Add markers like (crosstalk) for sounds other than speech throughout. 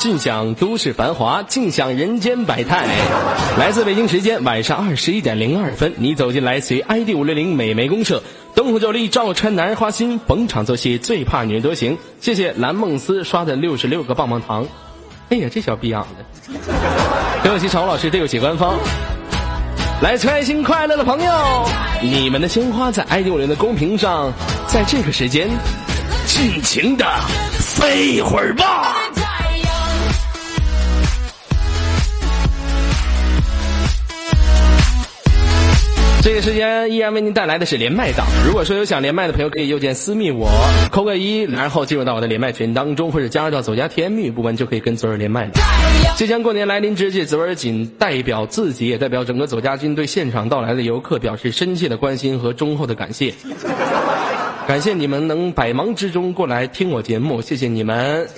尽享都市繁华，尽享人间百态。来自北京时间晚上二十一点零二分，你走进来自于 ID 五六零美眉公社，灯红酒绿照穿男人花心，逢场作戏最怕女人多情。谢谢蓝梦思刷的六十六个棒棒糖。哎呀，这小逼样的！对不起，常老师，对不起官方。来，开心快乐的朋友，你们的鲜花在 ID 五零的公屏上，在这个时间尽情的飞一会儿吧。这个时间依然为您带来的是连麦档。如果说有想连麦的朋友，可以右键私密我，扣个一，然后进入到我的连麦群当中，或者加入到左家甜蜜部门，就可以跟左耳连麦了。即将过年来临之际，左耳仅代表自己，也代表整个左家军对现场到来的游客表示深切的关心和忠厚的感谢。感谢你们能百忙之中过来听我节目，谢谢你们。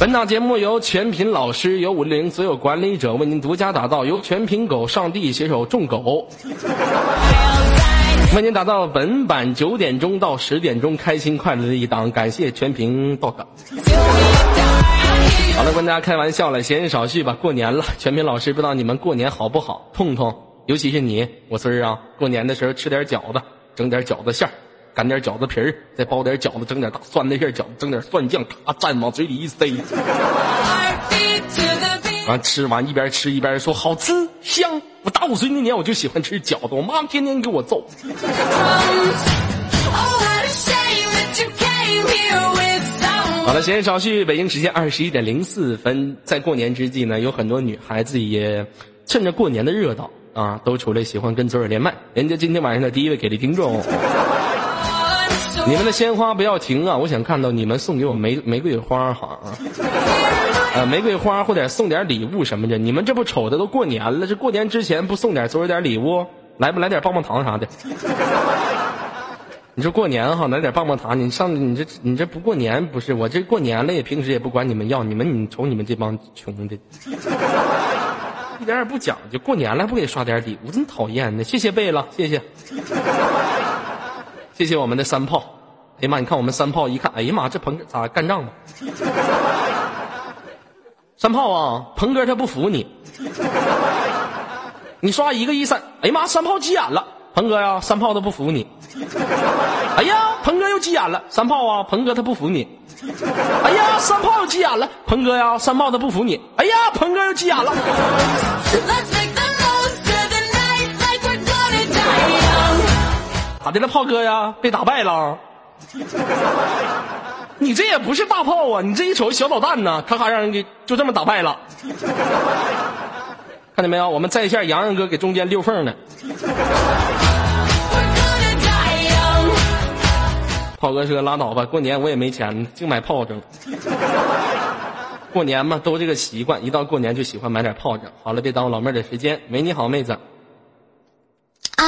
本档节目由全品老师、由五零所有管理者为您独家打造，由全品狗上帝携手众狗为您打造本版九点钟到十点钟开心快乐的一档，感谢全屏 dog。好了，跟大家开玩笑了，闲言少叙吧。过年了，全品老师不知道你们过年好不好？痛痛，尤其是你，我孙儿啊，过年的时候吃点饺子。整点饺子馅儿，擀点饺子皮儿，再包点饺子，整点大蒜那馅饺子，整点蒜酱，咔蘸往嘴里一塞。完吃完一边吃一边说好吃香。我大五岁那年我就喜欢吃饺子，我妈天天给我揍。好了，闲言少叙，北京时间二十一点零四分，在过年之际呢，有很多女孩子也趁着过年的热闹。啊，都出来喜欢跟左耳连麦，人家今天晚上的第一位给力听众，(laughs) 你们的鲜花不要停啊！我想看到你们送给我玫玫瑰花哈，呃，玫瑰花或者送点礼物什么的。你们这不瞅着都过年了，这过年之前不送点左耳点礼物，来不来点棒棒糖啥的？(laughs) 你说过年哈，来点棒棒糖，你上你这你这不过年不是？我这过年了也平时也不管你们要，你们你瞅你们这帮穷的。一点也不讲究，过年了不给刷点礼物，真讨厌呢！谢谢贝了，谢谢，谢谢我们的三炮。哎呀妈，你看我们三炮一看，哎呀妈，这鹏咋干仗吧？三炮啊，鹏哥他不服你，你刷一个一三，哎呀妈，三炮急眼了，鹏哥呀，三炮他不服你。(laughs) 哎呀，鹏哥又急眼了，三炮啊，鹏哥他不服你。哎呀，三炮又急眼了，鹏哥呀，三炮他不服你。哎呀，鹏哥又急眼了。咋的了，炮哥呀？被打败了？你这也不是大炮啊！你这一瞅小导弹呢，咔咔让人给就这么打败了。看见没有？我们在线洋洋哥给中间溜缝呢。炮哥说拉倒吧，过年我也没钱，净买炮仗。过年嘛，都这个习惯，一到过年就喜欢买点炮仗。好了，别耽误老妹儿的时间。喂，你好，妹子。啊，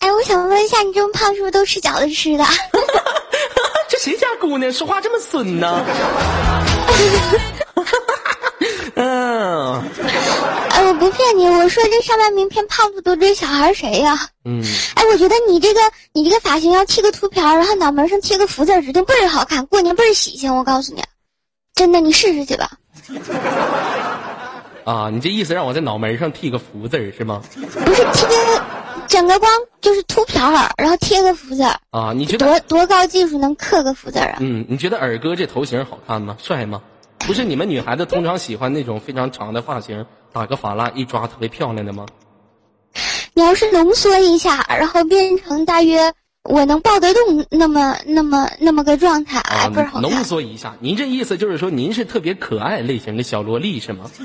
哎，我想问一下，你这么胖是不是都吃饺子吃的？(laughs) 这谁家姑娘说话这么损呢？(laughs) 嗯，哎，我不骗你，我说这上面名片胖不嘟这小孩谁呀？嗯，哎，我觉得你这个你这个发型要剃个秃瓢，然后脑门上贴个福字，指定倍儿好看，过年倍儿喜庆。我告诉你，真的，你试试去吧。(laughs) 啊，你这意思让我在脑门上剃个福字是吗？不是贴，整个光就是秃瓢，然后贴个福字。啊，你觉得多多高技术能刻个福字啊？嗯，你觉得尔哥这头型好看吗？帅吗？不是你们女孩子通常喜欢那种非常长的发型，打个法拉一抓特别漂亮的吗？你要是浓缩一下，然后变成大约我能抱得动那么那么那么个状态，啊不是好浓缩一下，您这意思就是说您是特别可爱类型的小萝莉是吗？(laughs)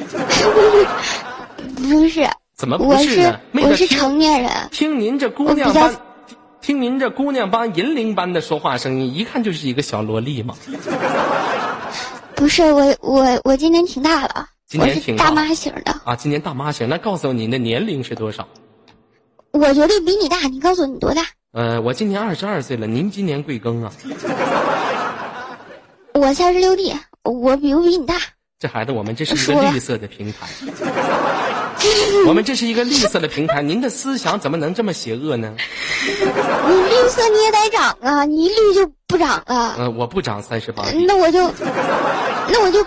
不是，怎么不是呢？我是成年人。听您这姑娘般，听您这姑娘般银铃般的说话声音，一看就是一个小萝莉嘛。不是我，我我今年挺大了，今年挺大妈型的啊。今年大妈型，那告诉我您的年龄是多少？我觉得比你大，你告诉我你多大？呃，我今年二十二岁了，您今年贵庚啊？我三十六 D，我比不比你大？这孩子，我们这是一个绿色的平台。(laughs) 我们这是一个绿色的平台，您的思想怎么能这么邪恶呢？你绿色你也得长啊，你一绿就不长了。嗯，我不长三十八。那我就，那我就，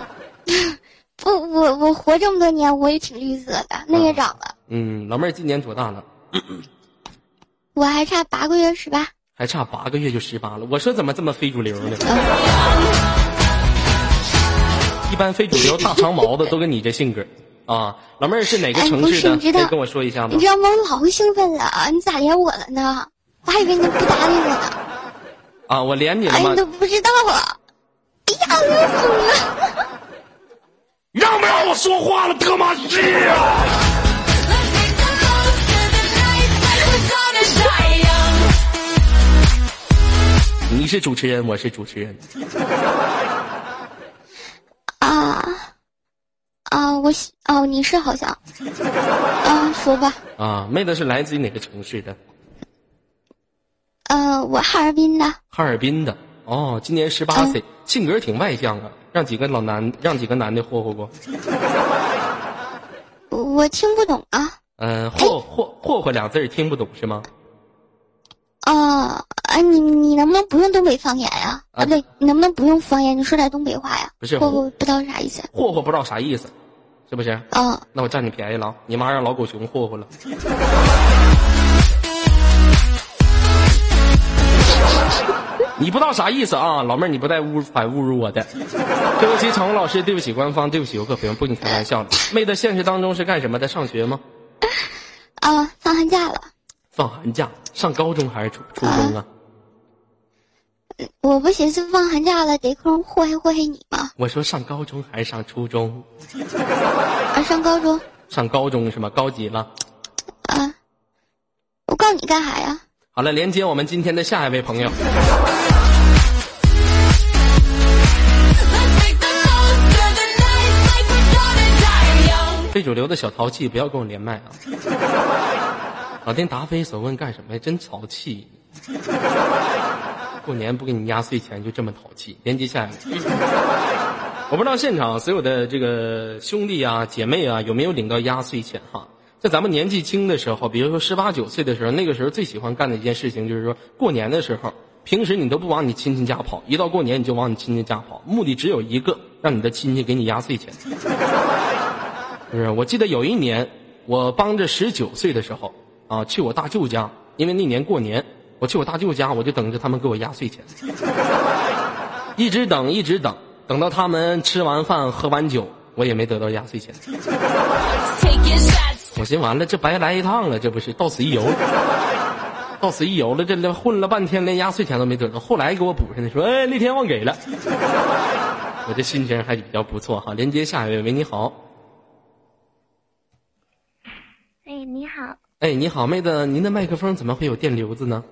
不，我我活这么多年，我也挺绿色的，那也长了。嗯，老妹儿今年多大了？我还差八个月十八。还差八个月就十八了，我说怎么这么非主流呢？一般非主流大长毛的都跟你这性格啊。老妹儿是哪个城市的？可以跟我说一下吗？你知道吗？我老兴奋了，你咋连我了呢？我还以为你不搭理我呢。啊，我连你了吗？你都不知道啊！哎呀，我疯了！让不让我说话了？他妈是啊！你是主持人，我是主持人。啊啊，我哦，你是好像啊，说吧。啊，妹子是来自于哪个城市的？呃，我哈尔滨的。哈尔滨的哦，今年十八岁，性格挺外向啊，让几个老男，让几个男的霍霍过。(laughs) 我听不懂啊。嗯，霍霍霍霍两字听不懂是吗？啊，哎，你你能不能不用东北方言呀？啊，不对，你能不能不用方言？你说点东北话呀？不是，霍霍不知道啥意思。霍霍不知道啥意思，是不是？啊，那我占你便宜了，你妈让老狗熊霍霍了。(laughs) 你不知道啥意思啊，老妹儿，你不带侮反侮辱我的。(laughs) 对不起，场务老师，对不起官方，对不起游客朋友，不跟你开玩笑了。妹子，现实当中是干什么的？上学吗？啊，放寒假了。放寒假，上高中还是初初中啊？我不寻思放寒假了，得空祸害祸害你吗？我说上高中还是上初中？啊，上高中。上高中是吗？高级了。啊！我告你干啥呀？好了，连接我们今天的下一位朋友。非主流的小淘气，不要跟我连麦啊！老天答非所问干什么呀？真淘气！过年不给你压岁钱就这么淘气？连接下一个，我不知道现场所有的这个兄弟啊、姐妹啊有没有领到压岁钱哈？在咱们年纪轻的时候，比如说十八九岁的时候，那个时候最喜欢干的一件事情就是说，过年的时候，平时你都不往你亲戚家跑，一到过年你就往你亲戚家跑，目的只有一个，让你的亲戚给你压岁钱。不是，我记得有一年，我帮着十九岁的时候。啊，去我大舅家，因为那年过年，我去我大舅家，我就等着他们给我压岁钱，(laughs) 一直等，一直等，等到他们吃完饭喝完酒，我也没得到压岁钱。我寻完了，这白来一趟了，这不是到此一游，到此一游了，这混了半天连压岁钱都没得到，后来给我补上的，说哎那天忘给了，我这心情还比较不错哈。连接下一位，喂，你好。哎，你好。哎，你好，妹子，您的麦克风怎么会有电流子呢？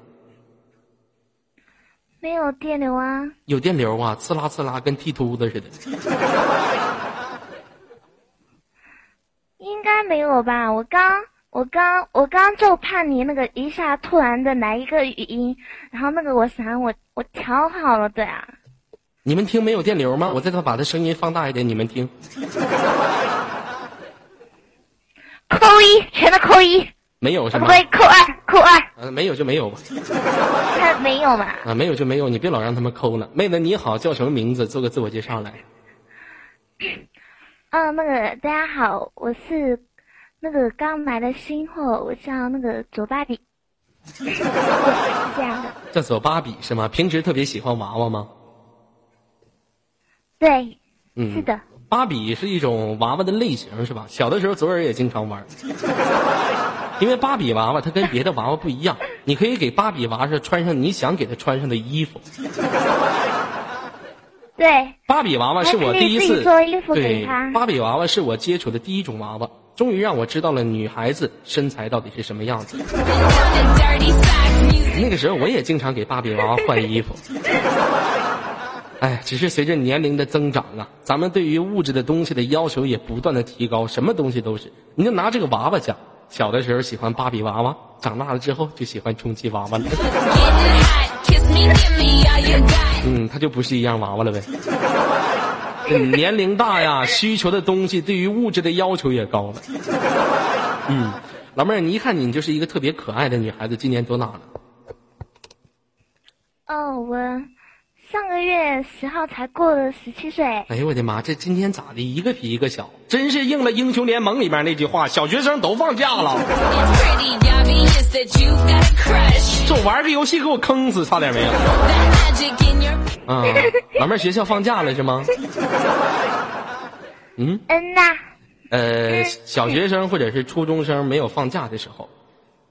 没有电流啊。有电流啊，刺啦刺啦，跟剃秃子似的。(laughs) 应该没有吧？我刚，我刚，我刚就怕你那个一下突然的来一个语音，然后那个我想我我调好了的啊。你们听没有电流吗？我再把它声音放大一点，你们听。(laughs) 扣一，全都扣一。没有是吗？不会扣二，扣二。嗯，没有就没有吧。他没有吧？啊，没有就没有，你别老让他们扣了。妹子你好，叫什么名字？做个自我介绍来。嗯，那个大家好，我是那个刚来的新货，我叫那个左芭比。是这样的。叫左芭比是吗？平时特别喜欢娃娃吗？对，嗯，是的。芭比是一种娃娃的类型是吧？小的时候左耳也经常玩。因为芭比娃娃它跟别的娃娃不一样，你可以给芭比娃娃穿上你想给她穿上的衣服。对，芭比娃娃是我第一次对芭比娃娃是我接触的第一种娃娃，终于让我知道了女孩子身材到底是什么样子。那个时候我也经常给芭比娃娃换衣服。哎，只是随着年龄的增长啊，咱们对于物质的东西的要求也不断的提高，什么东西都是。你就拿这个娃娃讲。小的时候喜欢芭比娃娃，长大了之后就喜欢充气娃娃了。嗯，他就不是一样娃娃了呗。年龄大呀，需求的东西对于物质的要求也高了。嗯，老妹儿，你一看你就是一个特别可爱的女孩子，今年多大了？哦，我上个月十号才过了十七岁。哎呦我的妈，这今天咋的？一个比一个小，真是应了《英雄联盟》里面那句话：小学生都放假了。这玩个游戏给我坑死，差点没有。啊，老妹儿，学校放假了是吗？嗯嗯呐。呃，小学生或者是初中生没有放假的时候，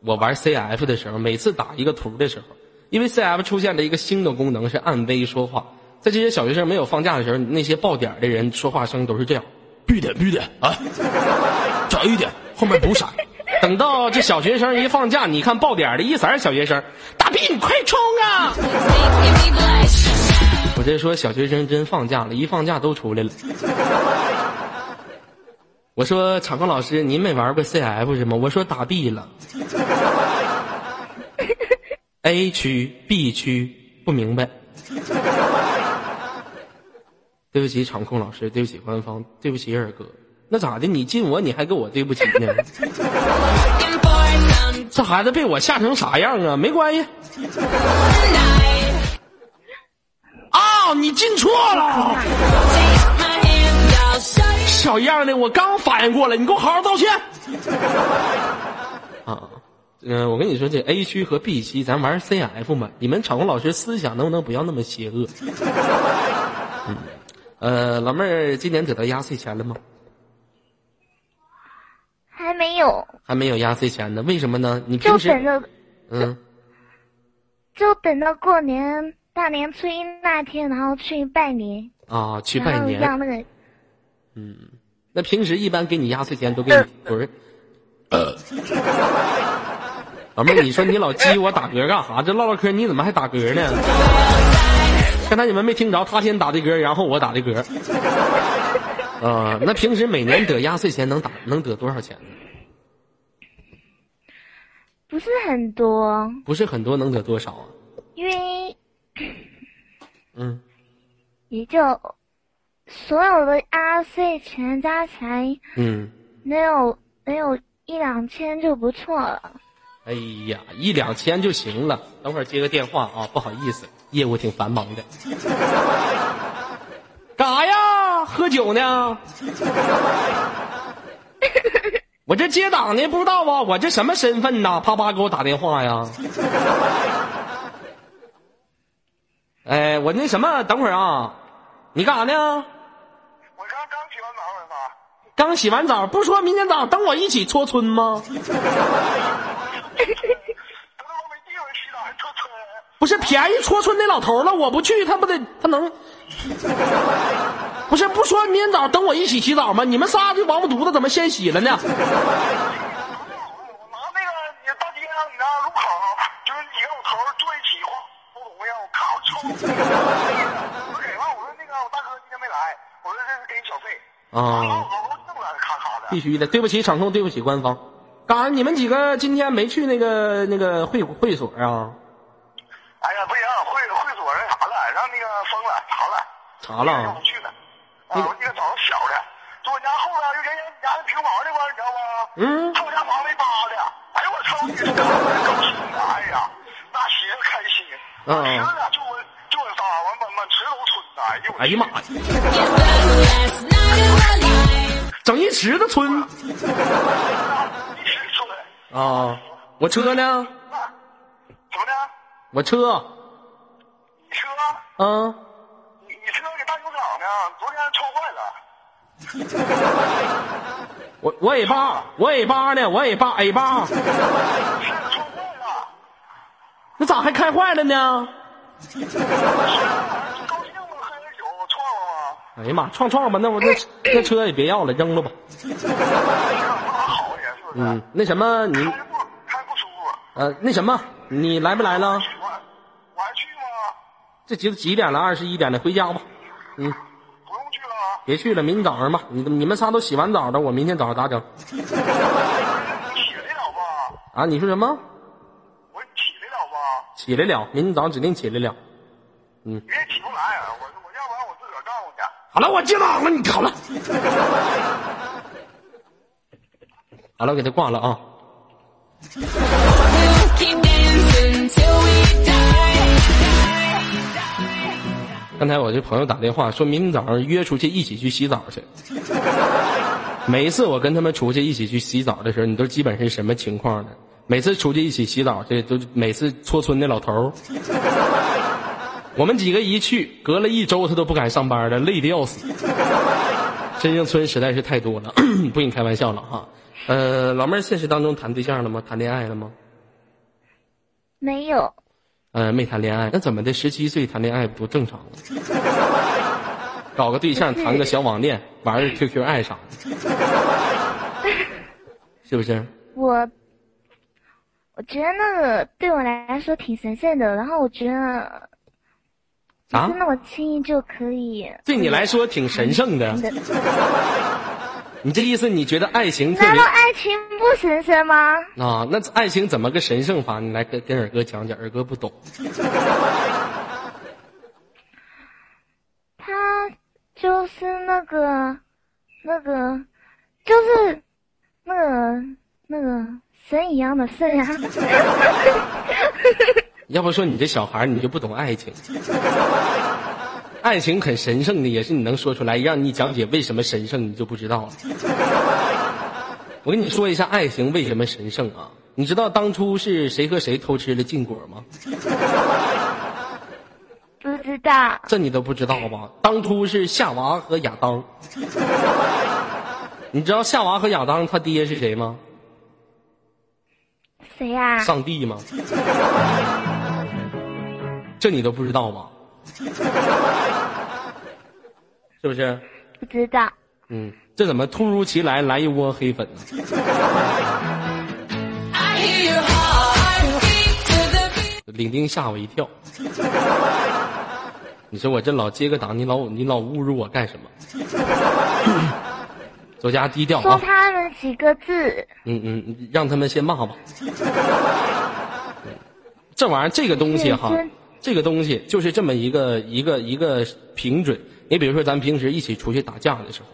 我玩 CF 的时候，每次打一个图的时候，因为 CF 出现了一个新的功能是按 V 说话，在这些小学生没有放假的时候，那些爆点的人说话声都是这样，闭点闭点啊，早一点，后面补闪。(laughs) 等到这小学生一放假，你看爆点的一色小学生，大逼你快冲啊！(laughs) 我这说小学生真放假了，一放假都出来了。我说场控老师，您没玩过 CF 是吗？我说打 B 了，A 区 B 区不明白。(laughs) 对不起场控老师，对不起官方，对不起二哥。那咋的？你进我，你还跟我对不起呢？(laughs) 这孩子被我吓成啥样啊？没关系。啊，你进错了。小样的，我刚反应过来，你给我好好道歉。(laughs) 啊，嗯，我跟你说，这 A 区和 B 区，咱玩 CF 嘛。你们场控老师思想能不能不要那么邪恶？(laughs) 嗯，呃，老妹儿今年得到压岁钱了吗？还没有。还没有压岁钱呢？为什么呢？你平时就等着，嗯，就等到过年大年初一那天，然后去拜年。啊，去拜年。让那个。嗯，那平时一般给你压岁钱都给你不是？呃，(laughs) 老妹儿，你说你老激我打嗝干啥？这唠唠嗑你怎么还打嗝呢？刚才你们没听着，他先打的嗝，然后我打的嗝。啊，那平时每年得压岁钱能打能得多少钱呢？不是很多。不是很多，能得多少啊？因为，(clears throat) 嗯，也就。所有的压岁钱加起来，嗯，能有能有一两千就不错了。哎呀，一两千就行了。等会儿接个电话啊，不好意思，业务挺繁忙的。(laughs) 干啥呀？喝酒呢？(laughs) 我这接档呢，不知道啊。我这什么身份呐？啪啪给我打电话呀。(laughs) 哎，我那什么，等会儿啊，你干啥呢？我刚洗完澡，不说明天早上等我一起搓春吗？不是便宜戳春那老头了，我不去，他不得他能？不是不说明天早上等我一起洗澡吗？你们仨这王八犊子怎么先洗了呢？我拿那个你大街上你那路口，就是几个老头坐一起偷东西，我靠，臭！我给完，我说那个我大哥今天没来，我说这是给你小费。啊。必须的，对不起场控，对不起官方。干啥？你们几个今天没去那个那个会会所啊？哎呀，不行，会会所那啥了，让那个封了，查了。查了。就不去了。啊，那个找个小的，就我家后边就人家家那平房那块你知道吗？嗯。他我家房没扒的。哎呦我操！(laughs) 你这高兴的！哎呀，那寻思开心。嗯。吃了就我就我仨，完满满池都村的。哎呦。哎呀妈呀！整一池子村。啊，我车呢？怎么的？我车。你车？嗯。你你车给大修厂呢？昨天撞坏了。(laughs) 我我 A 八，我 A 八呢？我 A 八 A 八。撞坏了。那咋还开坏了呢？哎呀妈，撞撞吧，那我那那车也别要了，扔了吧。嗯，那什么你开不舒服。呃，那什么你来不来了？这几几点了？二十一点了，回家吧。嗯。不用去了。别去了，明天早上吧。你你们仨都洗完澡了，我明天早上咋整？起得了吧？啊，你说什么？我起得了吧？起来了，明天早上指定起来了。嗯。别起不来，我我要不然我自个儿干过去。好了，我接档了，你好了。(laughs) 好了，我给他挂了啊。刚才我这朋友打电话，说明天早上约出去一起去洗澡去。每一次我跟他们出去一起去洗澡的时候，你都基本是什么情况呢？每次出去一起洗澡，这都每次搓村的老头儿。我们几个一去，隔了一周他都不敢上班了，累得要死。真正村实在是太多了，(clears throat) 不跟你开玩笑了哈。呃，老妹儿现实当中谈对象了吗？谈恋爱了吗？没有。呃，没谈恋爱，那怎么的？十七岁谈恋爱不正常吗？(laughs) 搞个对象，谈个小网恋，玩个 QQ 爱啥的，是不是？我，我觉得那个对我来说挺神圣的，然后我觉得，啊，那么轻易就可以？对你来说挺神圣的。(laughs) 你这意思？你觉得爱情？难道爱情不神圣吗？啊，那爱情怎么个神圣法？你来跟跟二哥讲讲，二哥不懂。(laughs) 他就是那个，那个，就是那个那个神一样的圣呀。(laughs) 要不说你这小孩你就不懂爱情。爱情很神圣的，也是你能说出来。让你讲解为什么神圣，你就不知道了。我跟你说一下爱情为什么神圣啊？你知道当初是谁和谁偷吃了禁果吗？不知道。这你都不知道吧？当初是夏娃和亚当。你知道夏娃和亚当他爹是谁吗？谁呀？上帝吗？这你都不知道吗？是不是？不知道。嗯，这怎么突如其来来一窝黑粉呢？领丁吓我一跳。你说我这老接个档，你老你老侮辱我干什么？(coughs) 左家低调啊！说他们几个字。嗯嗯，让他们先骂吧。这玩意儿，这个东西哈。这个东西就是这么一个一个一个平准。你比如说，咱平时一起出去打架的时候，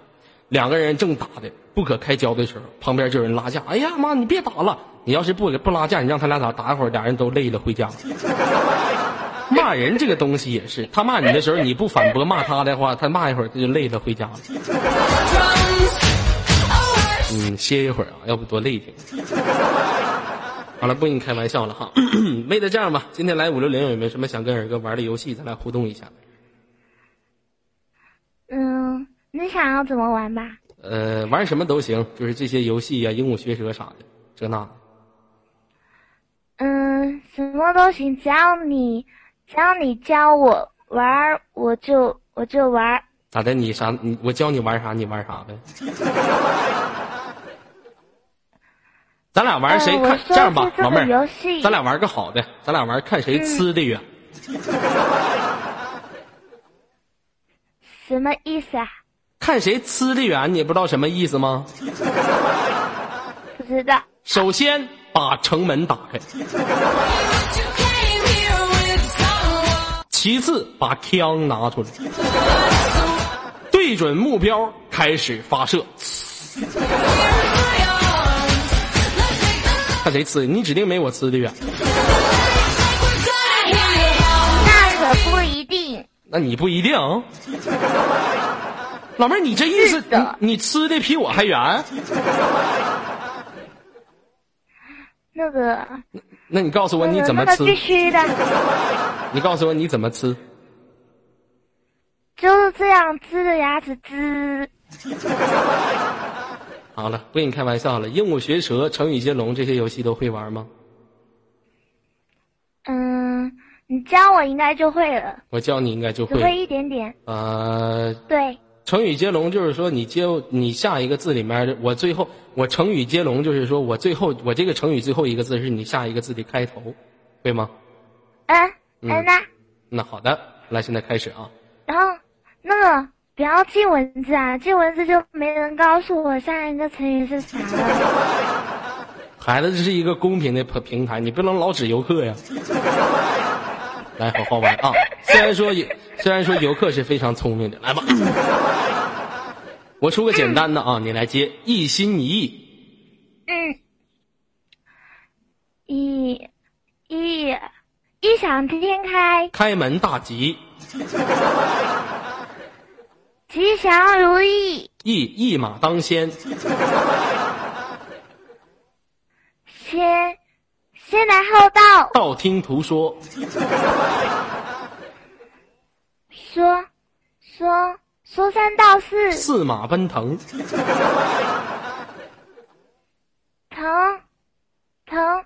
两个人正打的不可开交的时候，旁边就有人拉架。哎呀妈，你别打了！你要是不不拉架，你让他俩打打一会儿，俩人都累了回家。(laughs) 骂人这个东西也是，他骂你的时候你不反驳骂他的话，他骂一会儿他就累了回家了。嗯，歇一会儿啊，要不多累挺。好了，不跟你开玩笑了哈。妹子，这样吧，今天来五六零有没有什么想跟二哥玩的游戏，咱俩互动一下？嗯，你想要怎么玩吧？呃，玩什么都行，就是这些游戏呀，鹦鹉学舌啥的，这那。嗯，什么都行，只要你只要你教我玩，我就我就玩。咋的？你啥？你我教你玩啥，你玩啥呗。(laughs) 咱俩玩谁看这样吧，老妹儿，咱俩玩个好的，咱俩玩看谁呲的远。什么意思啊？看谁呲的远，你不知道什么意思吗？不知道。首先把城门打开，其次把枪拿出来，对准目标开始发射。看谁呲，你指定没我呲的远。那可不一定。那你不一定。老妹儿，你这意思，你你吃的比我还圆？那个。那你告诉我你怎么吃？必须的。你告诉我你怎么吃？就是这样，呲着牙齿呲。好了，不跟你开玩笑了。鹦鹉学舌、成语接龙这些游戏都会玩吗？嗯，你教我应该就会了。我教你应该就会。会一点点。呃。对。成语接龙就是说，你接你下一个字里面，我最后我成语接龙就是说我最后我这个成语最后一个字是你下一个字的开头，对吗？嗯。嗯那。那好的，来，现在开始啊。然后那个。不要记文字啊！记文字就没人告诉我下一个成语是啥了。(laughs) 孩子，这是一个公平的平平台，你不能老指游客呀。来，好好玩啊！虽然说游，虽然说游客是非常聪明的，来吧，我出个简单的啊，你来接，一心一意。嗯。一，一，异想天开。开门大吉。吉祥如意。一，一马当先。先，先来后到。道听途说。说，说，说三道四。四马奔腾。腾，腾。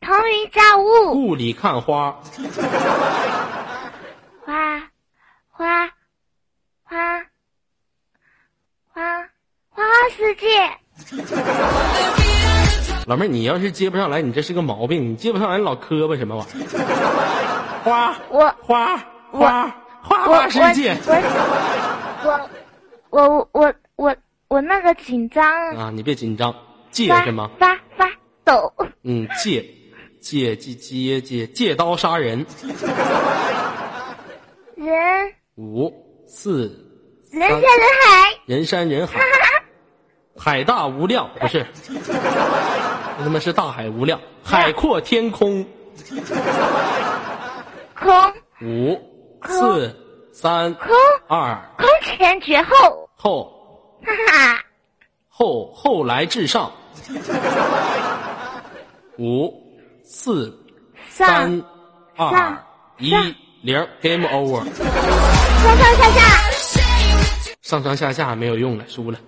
腾云驾雾，雾里看花，花，花，花，花，花花世界。老妹儿，你要是接不上来，你这是个毛病。你接不上来，老磕巴什么玩意儿？花，(laughs) 我花花花花世界。我我我我我我那个紧张啊！你别紧张，借什么？发发抖。嗯，借。借借借借借刀杀人，人五四人山人海，人山人海，海大无量 (laughs) 不是，他妈是大海无量，海阔天空，空。五四三空。二。空前绝后。后，哈哈，后后来至上，(laughs) 五。四、三、二、一、零，Game Over。上上下下，上上下下没有用了，输了。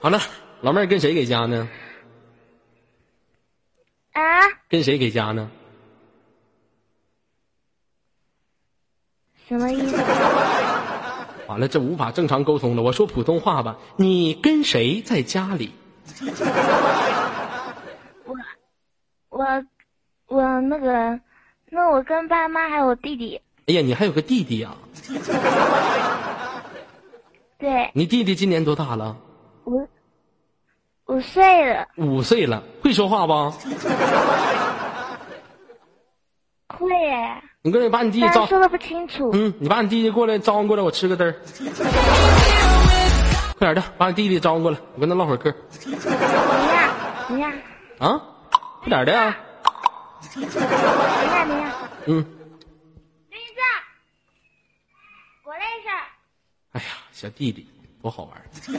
好了，老妹儿跟谁给家呢？啊？跟谁给家呢？什么意思？(laughs) 完了，这无法正常沟通了。我说普通话吧，你跟谁在家里？我，我我那个，那我跟爸妈还有我弟弟。哎呀，你还有个弟弟啊？(laughs) 对。你弟弟今年多大了？五，五岁了。五岁了，会说话不？(laughs) 会耶。你过来把你弟弟招。说的不清楚。嗯，你把你弟弟过来招呼过来，我吃个嘚儿。(laughs) 快点的，把你弟弟招呼过来，我跟他唠会儿嗑。怎么样？怎么样？啊？快点的呀！等一下，等一下。嗯。林子，过来一下。哎呀，小弟弟多好玩！(laughs)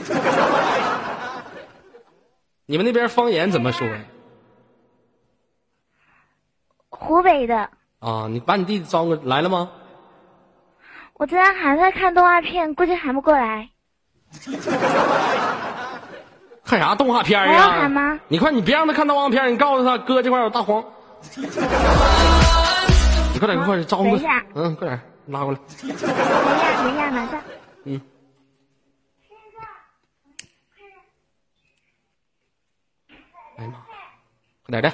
你们那边方言怎么说呀？湖北的。啊，你把你弟弟招过来了吗？我这还在看动画片，估计喊不过来。(laughs) 看啥动画片呀？还要喊吗？你快，你别让他看动画片，你告诉他哥这块有大黄。你快点，快点招呼。等一下。嗯，快点拉过来。等一下，等一下，马上。嗯。哎呀妈！快点的。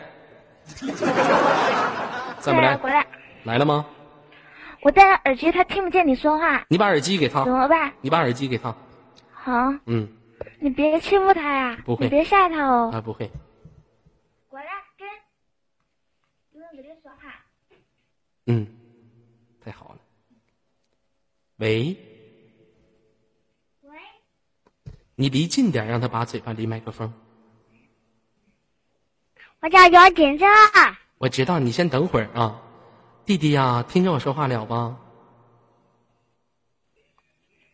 (laughs) 再不来。回来。来了吗？我戴了耳机，他听不见你说话。你把耳机给他。怎么办？你把耳机给他。好。嗯。你别欺负他呀！不会，你别吓他哦。啊，不会。过来，跟，不用跟你说话。嗯，太好了。喂。喂。你离近点，让他把嘴巴离麦克风。我叫姚锦正。我知道，你先等会儿啊，弟弟呀，听见我说话了吧？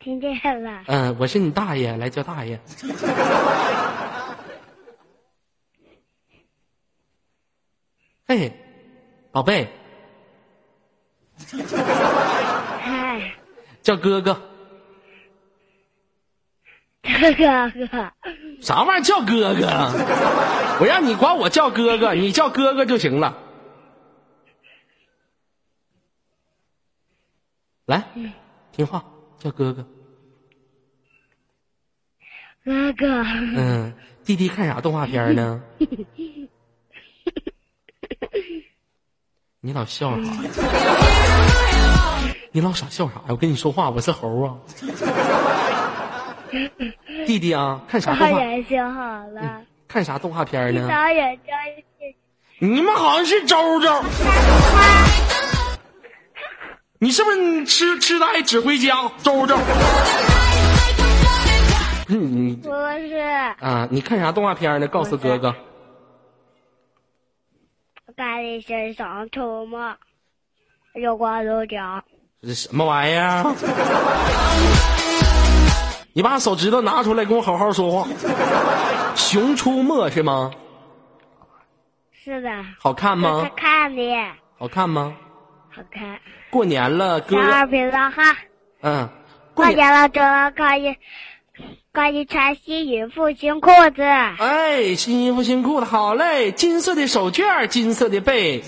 听见了。嗯，我是你大爷，来叫大爷。(laughs) 嘿，宝贝。嗨。叫哥哥。哥哥。啥玩意儿叫哥哥？我让你管我叫哥哥，你叫哥哥就行了。来，听话。叫哥哥，哥哥。嗯，弟弟看啥动画片呢？你老笑啥？你老傻笑啥呀？我跟你说话，我是猴啊。(laughs) 弟弟啊，看啥动画？导演修好了。看啥动画片呢？导演教你们好像是周周。你是不是你吃吃的爱指挥家周周？不是你不是，啊？你看啥动画片呢？告诉哥哥。看你身上涂抹，有光有角。这是什么玩意儿？(laughs) 你把手指头拿出来，跟我好好说话。熊出没是吗？是的。好看吗？好看的。好看吗？好看。过年了，哥。小二别了哈。嗯。过年了，哥可以可以穿新衣服、新裤子。哎，新衣服、新裤子，好嘞！金色的手绢，金色的被，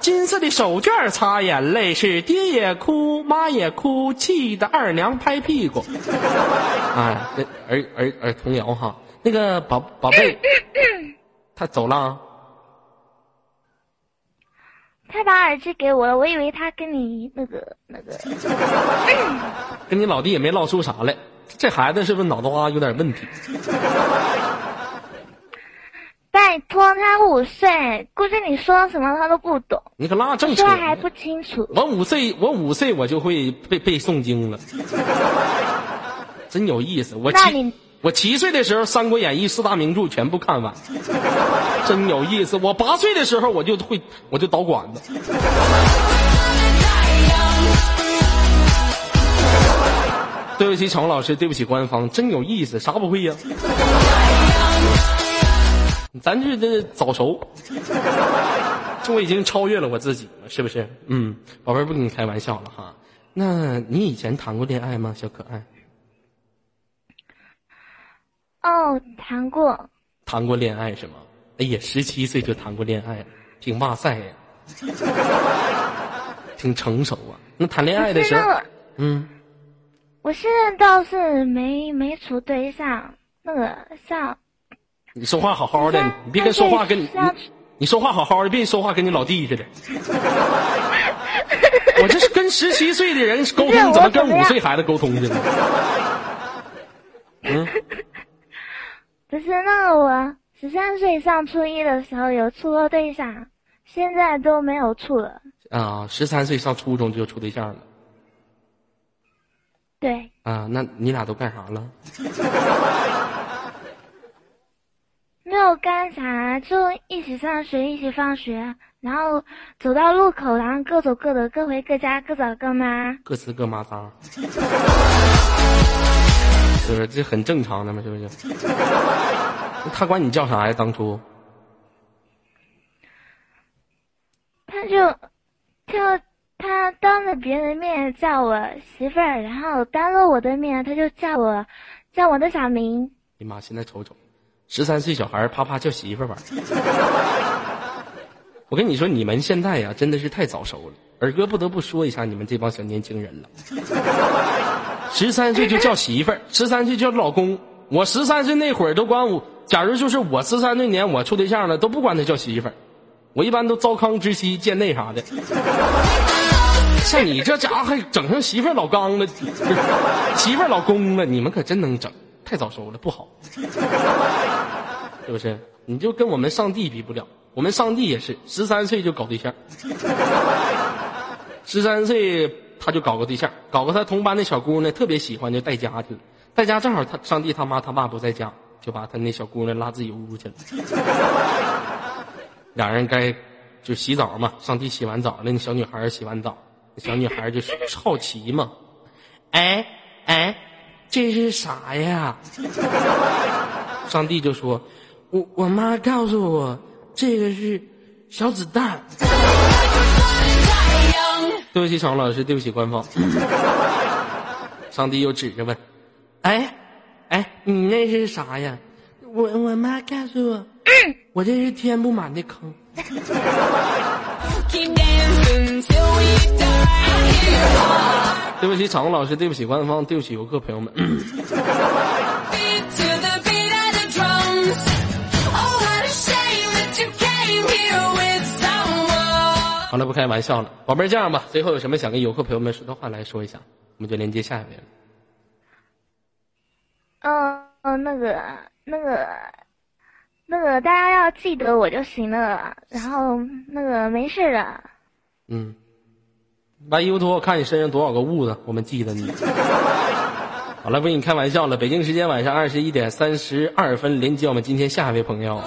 金色的手绢擦眼泪，是爹也哭，妈也哭，气得二娘拍屁股。哎，儿儿儿童谣哈，那个宝宝贝，他走了。他把耳机给我了，我以为他跟你那个那个，跟你老弟也没唠出啥来。这孩子是不是脑子瓜有点问题？拜托，他五岁，估计你说什么他都不懂。你可拉正扯，说还不清楚。我五岁，我五岁我就会背背诵经了，真有意思。我七我七岁的时候，《三国演义》四大名著全部看完，真有意思。我八岁的时候，我就会，我就导管子。对不起，场老师，对不起，官方，真有意思，啥不会呀？咱这这早熟，(laughs) 这我已经超越了我自己了，是不是？嗯，宝贝儿，不跟你开玩笑了哈。那你以前谈过恋爱吗，小可爱？哦，谈过，谈过恋爱是吗？哎呀，十七岁就谈过恋爱，挺哇塞呀，(laughs) 挺成熟啊。那谈恋爱的时候，嗯，我现在倒是没没处对象，那个像，你说话好好的，你别跟说话跟你，你说话好好的，别说话跟你老弟似的。(laughs) 我这是跟十七岁的人沟通，怎么跟五岁孩子沟通去了？(laughs) 嗯。不是，那我十三岁上初一的时候有处过对象，现在都没有处了。啊，十三岁上初中就处对象了。对。啊，那你俩都干啥了？(laughs) 没有干啥，就一起上学，一起放学，然后走到路口，然后各走各的，各回各家，各找各妈。各吃各妈仨。(laughs) 是不是这很正常的嘛？是不是？他管你叫啥呀？当初？他就就他当着别人面叫我媳妇儿，然后当着我的面他就叫我叫我的小名。你妈！现在瞅瞅，十三岁小孩啪啪叫媳妇儿玩。我跟你说，你们现在呀，真的是太早熟了。二哥不得不说一下你们这帮小年轻人了。十三岁就叫媳妇儿，十三岁叫老公。我十三岁那会儿都管我，假如就是我十三那年我处对象了，都不管他叫媳妇儿，我一般都糟糠之妻贱内啥的。像你这家伙还整上媳妇儿老刚了，媳妇儿老公了，你们可真能整，太早熟了，不好，是不是？你就跟我们上帝比不了，我们上帝也是十三岁就搞对象，十三岁。他就搞个对象，搞个他同班的小姑娘，特别喜欢，就带家去了。带家正好他上帝他妈他爸不在家，就把他那小姑娘拉自己屋去了。俩人该就洗澡嘛，上帝洗完澡了，那小女孩洗完澡，小女孩就是好奇嘛，哎哎，这是啥呀？上帝就说，我我妈告诉我，这个是小子弹。对不起，常老师，对不起，官方。上帝又指着问：“哎，哎，你那是啥呀？”我我妈告诉我，我这是填不满的坑。对不起，场控老师，对不起，官方，对不起，游客朋友们。好了，不开玩笑了，宝贝儿，这样吧，最后有什么想跟游客朋友们说的话来说一下，我们就连接下一位了。嗯嗯，那个那个那个大家要记得我就行了，然后那个没事的。嗯，把衣服脱，我看你身上多少个痦子，我们记得你。(laughs) 好了，不跟你开玩笑了。北京时间晚上二十一点三十二分，连接我们今天下一位朋友。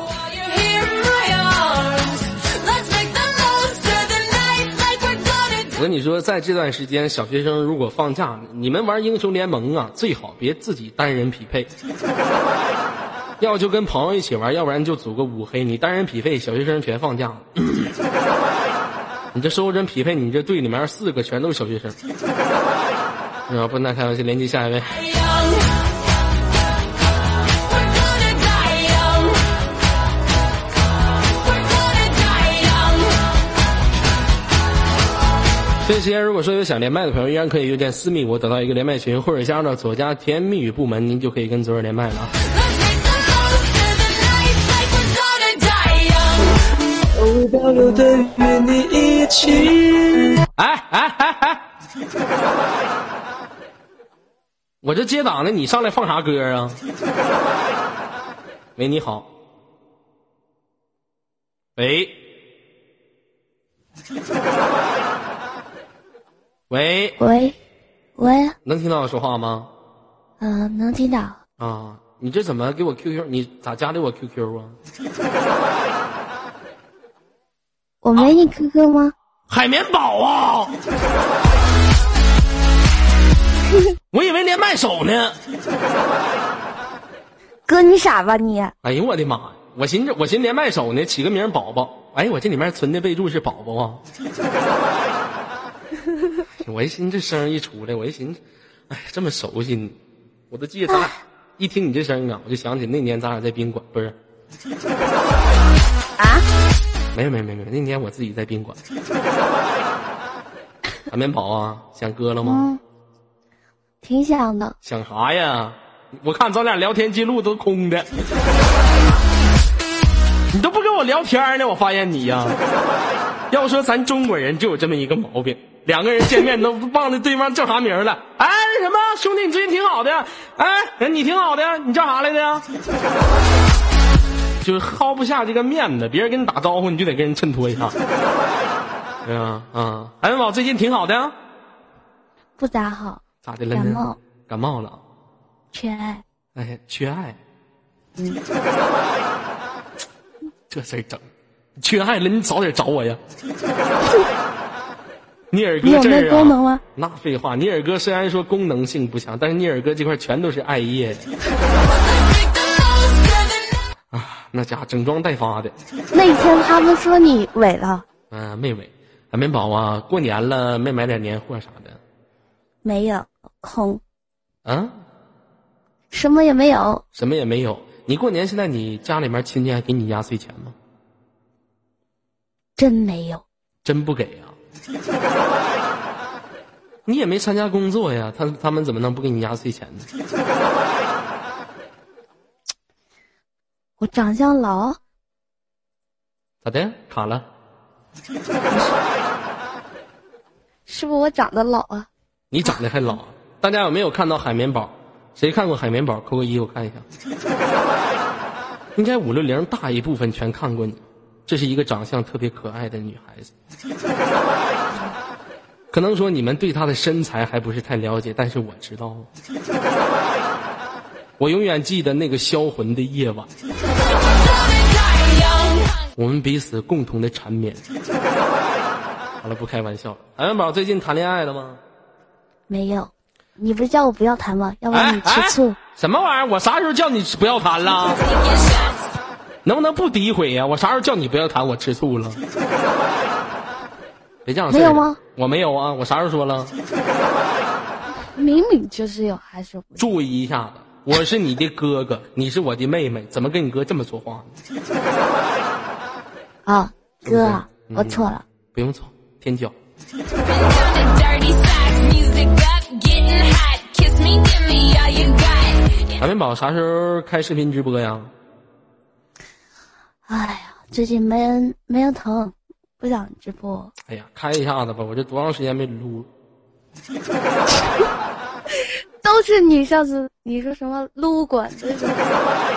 我跟你说，在这段时间，小学生如果放假，你们玩英雄联盟啊，最好别自己单人匹配。(laughs) 要就跟朋友一起玩，要不然就组个五黑。你单人匹配，小学生全放假了。(laughs) 你这收真匹配，你这队里面四个全都是小学生。啊，不能开玩笑，连接下一位。这时间如果说有想连麦的朋友，依然可以邮件私密我，等到一个连麦群，或者加入到左家甜言蜜语部门，您就可以跟左耳连麦了啊。哎哎哎哎！(laughs) 我这接档的，你上来放啥歌啊？喂，你好。喂。喂喂喂，能听到我说话吗？嗯，能听到。啊，你这怎么给我 QQ？你咋加的我 QQ 啊？我没你 QQ 吗？海绵宝啊！(laughs) 我以为连麦手呢。哥，你傻吧你？哎呦我的妈呀！我寻思我寻连麦手呢，起个名宝宝。哎，我这里面存的备注是宝宝啊。(laughs) 我一寻思这声一出来，我一寻思，哎，这么熟悉你，我都记得咱俩一听你这声啊，我就想起那年咱俩在宾馆，不是？啊？没有没有没有，那年我自己在宾馆。海绵宝啊，想哥了吗？挺想的。想啥呀？我看咱俩聊天记录都空的，你都不跟我聊天呢。我发现你呀，要说咱中国人就有这么一个毛病。两个人见面都忘了对方叫啥名了。哎，什么兄弟，你最近挺好的。哎，你挺好的，你叫啥来着？就是薅不下这个面子，别人跟你打招呼，你就得跟人衬托一下。对 (laughs) 啊，啊，海文宝最近挺好的。不咋好。咋的了？感冒。感冒了。缺爱。哎，缺爱。嗯。(laughs) 这事儿整，缺爱了，你早点找我呀。(laughs) 你耳哥这儿功能吗？那废话，你耳哥虽然说功能性不强，但是你耳哥这块全都是艾叶啊，那家整装待发的。那天他们说你萎了。嗯，没萎。海绵宝啊，过年了没买点年货啥的？没有，空。啊？什么也没有。什么也没有。你过年现在你家里面亲戚还给你压岁钱吗？真没有。真不给啊？(laughs) 你也没参加工作呀，他他们怎么能不给你压岁钱呢？我长相老，咋的？卡了？是不是我长得老啊？你长得还老？大家有没有看到海绵宝？谁看过海绵宝？扣个一，我看一下。应该五六零大一部分全看过你。这是一个长相特别可爱的女孩子，可能说你们对她的身材还不是太了解，但是我知道，我永远记得那个销魂的夜晚，我们彼此共同的缠绵。好了，不开玩笑了。海绵宝最近谈恋爱了吗？没有，你不是叫我不要谈吗？要不然你吃醋？什么玩意儿？我啥时候叫你不要谈了？能不能不诋毁呀？我啥时候叫你不要谈？我吃醋了？别这样。没有吗？我没有啊，我啥时候说了？明明就是有，还是注意一下子，我是你的哥哥，你是我的妹妹，怎么跟你哥这么说话呢？(laughs) 啊，哥，我错了。不用错，天骄。海绵宝啥时候开视频直播呀？哎呀，最近没人没人疼，不想直播。哎呀，开一下子吧，我这多长时间没撸？都是你上次你说什么撸管？(laughs)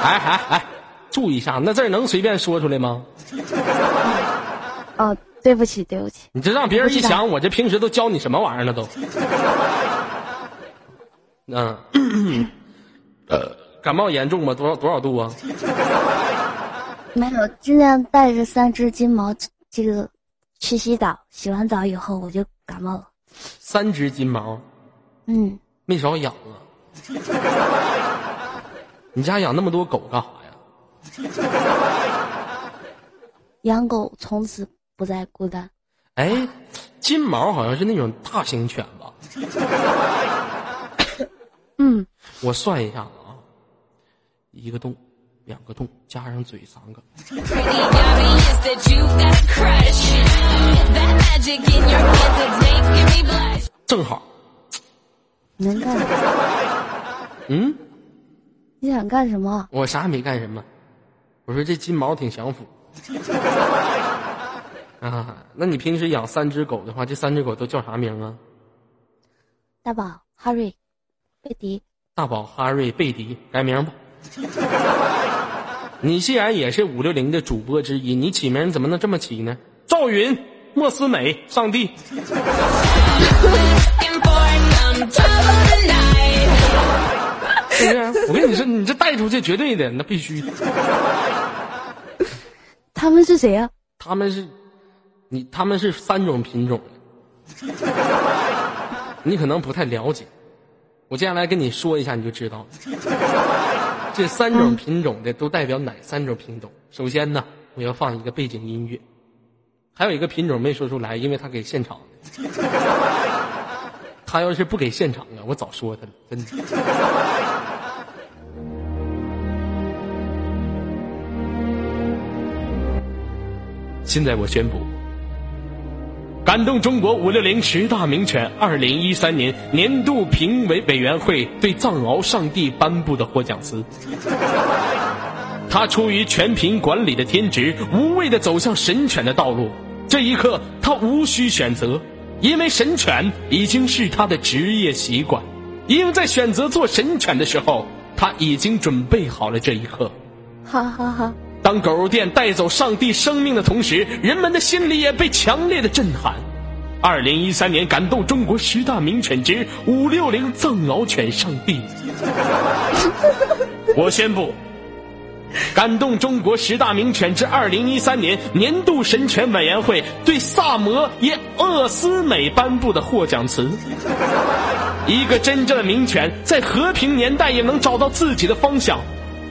哎哎哎，注意一下，那字能随便说出来吗？(laughs) 哦，对不起，对不起。你这让别人一想，我这平时都教你什么玩意儿了？都。嗯，呃，感冒严重吗？多少多少度啊？(laughs) 没有，尽量带着三只金毛，这个去洗澡。洗完澡以后我就感冒了。三只金毛？嗯。没少养啊。(laughs) 你家养那么多狗干啥呀？养狗从此不再孤单。哎，金毛好像是那种大型犬吧？(coughs) 嗯，我算一下啊，一个洞，两个洞，加上嘴三个，(laughs) 正好。能干？嗯？你想干什么？我啥也没干什么。我说这金毛挺享福。啊，那你平时养三只狗的话，这三只狗都叫啥名啊？大宝、哈瑞。贝迪，大宝、哈瑞、贝迪，改名吧。你既然也是五六零的主播之一，你起名怎么能这么起呢？赵云、莫思美、上帝。是不是？我跟你说，你这带出去绝对的，那必须。他们是谁呀？他们是，你他们是三种品种的，你可能不太了解。我接下来跟你说一下，你就知道了。这三种品种的都代表哪三种品种？首先呢，我要放一个背景音乐，还有一个品种没说出来，因为他给现场的。他要是不给现场啊，我早说他了，真的。现在我宣布。感动中国五六零十大名犬二零一三年年度评委委员会对藏獒上帝颁布的获奖词。(laughs) 他出于全凭管理的天职，无畏的走向神犬的道路。这一刻，他无需选择，因为神犬已经是他的职业习惯。因为在选择做神犬的时候，他已经准备好了这一刻。哈哈哈。当狗肉店带走上帝生命的同时，人们的心里也被强烈的震撼。二零一三年感动中国十大名犬之五六零藏獒犬上帝，(laughs) 我宣布，感动中国十大名犬之二零一三年年度神犬委员会对萨摩耶厄斯美颁布的获奖词。(laughs) 一个真正的名犬，在和平年代也能找到自己的方向。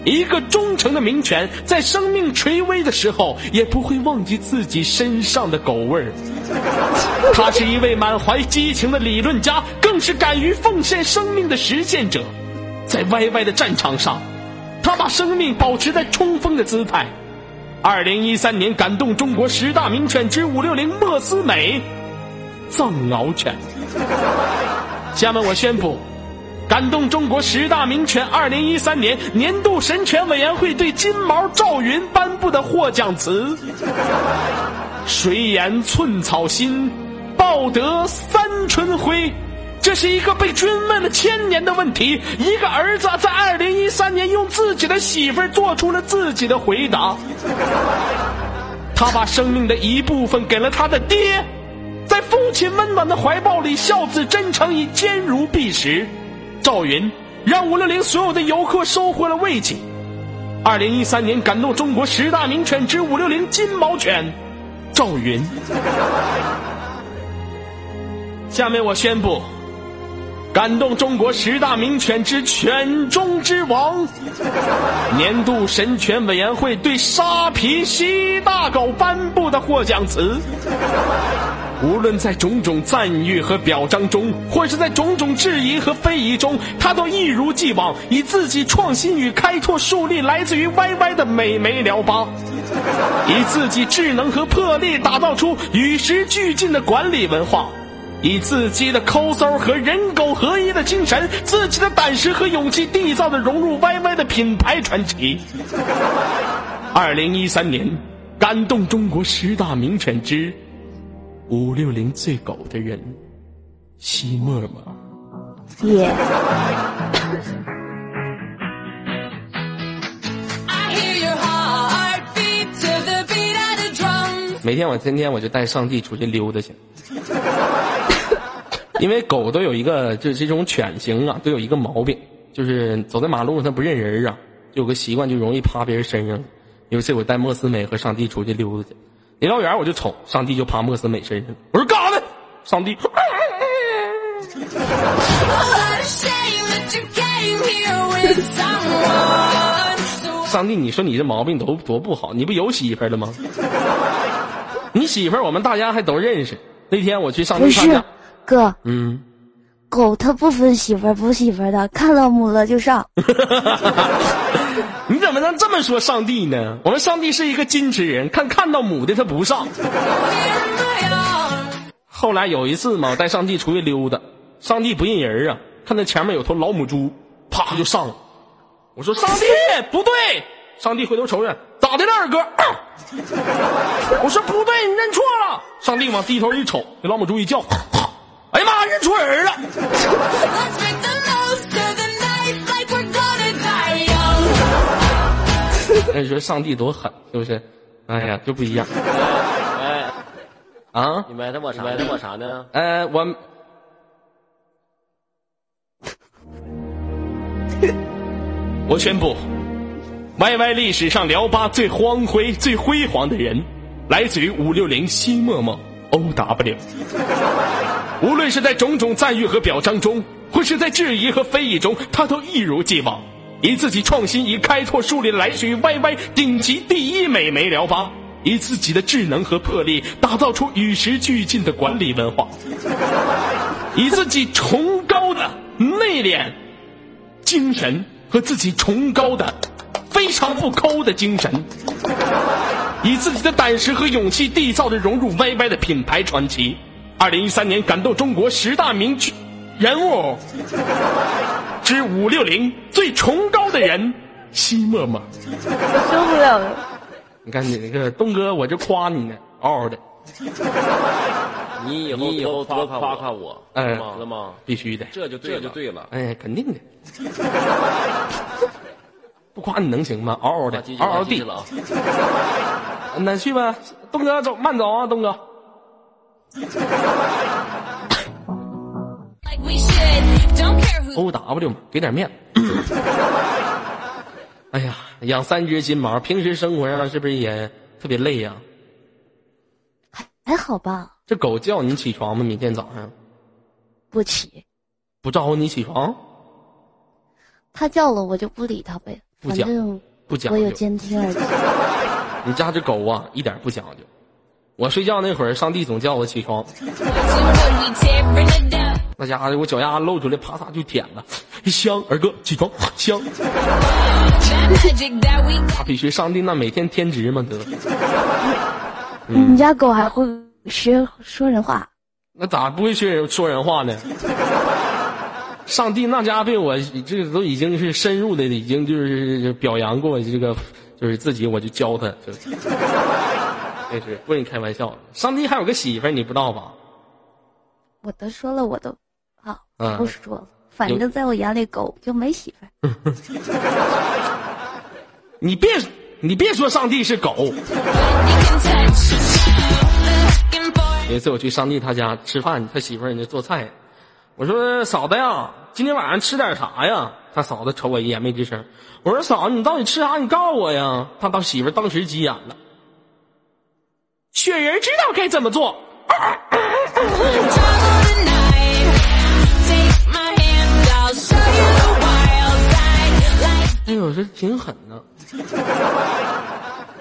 一个忠诚的名犬，在生命垂危的时候，也不会忘记自己身上的狗味儿。他是一位满怀激情的理论家，更是敢于奉献生命的实践者。在歪歪的战场上，他把生命保持在冲锋的姿态。二零一三年感动中国十大名犬之五六零莫斯美，藏獒犬。下面我宣布。感动中国十大名犬二零一三年年度神犬委员会对金毛赵云颁布的获奖词：谁言寸草心，报得三春晖。这是一个被追问了千年的问题。一个儿子在二零一三年用自己的媳妇儿做出了自己的回答。他把生命的一部分给了他的爹，在父亲温暖的怀抱里，孝子真诚已坚如磐石。赵云让五六零所有的游客收获了慰藉。二零一三年感动中国十大名犬之五六零金毛犬，赵云。下面我宣布，感动中国十大名犬之犬中之王，年度神犬委员会对沙皮西大狗颁布的获奖词。无论在种种赞誉和表彰中，或是在种种质疑和非议中，他都一如既往以自己创新与开拓树立来自于 YY 的美眉聊吧，以自己智能和魄力打造出与时俱进的管理文化，以自己的抠搜和人狗合一的精神，自己的胆识和勇气缔造的融入 YY 的品牌传奇。二零一三年，感动中国十大名犬之。五六零最狗的人，西莫吗？耶！每天我天天我就带上帝出去溜达去，(laughs) 因为狗都有一个就是这种犬型啊，都有一个毛病，就是走在马路上它不认人啊，有个习惯就容易趴别人身上。有一次我带莫斯美和上帝出去溜达去。离老远我就瞅上帝就趴莫斯美身上，我说干啥呢？上帝。上帝，你说你这毛病都多不好，你不有媳妇了吗？你媳妇儿我们大家还都认识。那天我去上帝他家，哥，嗯，狗它不分媳妇儿不媳妇儿的，看到母了就上。(laughs) 你怎么能这么说上帝呢？我们上帝是一个矜持人，看看到母的他不上。后来有一次嘛，我带上帝出去溜达，上帝不认人啊，看到前面有头老母猪，啪就上了。我说上帝不对，上帝回头瞅瞅，咋的了二哥？(laughs) 我说不对，你认错了。上帝往低头一瞅，给老母猪一叫，哎呀妈，认错人了。那 (laughs) 你说上帝多狠，是不是？哎呀，就不一样。哎，啊，你埋汰我啥？埋汰我啥呢？呃，我。(laughs) 我宣布，Y Y 历史上聊吧最光辉、最辉煌的人，来自于五六零西默默 O W。无论是在种种赞誉和表彰中，或是在质疑和非议中，他都一如既往，以自己创新、以开拓树立来自于 Y Y 顶级第一美眉聊吧，以自己的智能和魄力，打造出与时俱进的管理文化，以自己崇高的内敛精神。和自己崇高的、非常不抠的精神，以自己的胆识和勇气缔造着融入 YY 的品牌传奇。二零一三年感动中国十大名人物之五六零最崇高的人，西默默。受不了了！你看你那个东哥，我就夸你呢，嗷嗷的。(laughs) 你以后以后多夸夸我，哎，知道吗？必须的，这就这就对了。哎，肯定的。(laughs) 不夸你能行吗？嗷嗷的，嗷嗷地了。(laughs) 那去吧，东哥走，慢走啊，东哥。O W 嘛，给点面。(laughs) 哎呀，养三只金毛，平时生活上是不是也特别累呀？还还好吧。这狗叫你起床吗？明天早上不起，不招呼你起床。它叫了，我就不理它呗。不讲，不讲。我有监听耳机。你家这狗啊，一点不讲究。我睡觉那会儿，上帝总叫我起床。那家伙，我脚丫子露出来，啪嚓就舔了，香。儿哥起床，香。他必须上帝那每天天职嘛得。你家狗还会？学说人话，那咋不会学人说人话呢？上帝那家被我这个都已经是深入的，已经就是表扬过这个，就是自己我就教他，就 (laughs) 是不跟你开玩笑。上帝还有个媳妇儿，你不知道吧？我都说了，我都啊，不说了。反正在我眼里，狗就没媳妇儿。(laughs) 你别你别说上帝是狗。(laughs) 有一次我去上帝他家吃饭，他媳妇儿人家做菜，我说嫂子呀，今天晚上吃点啥呀？他嫂子瞅我一眼没吱声。我说嫂子，你到底吃啥？你告诉我呀。他当媳妇儿当时急眼了，雪人知道该怎么做。(laughs) 哎呦，这挺狠的。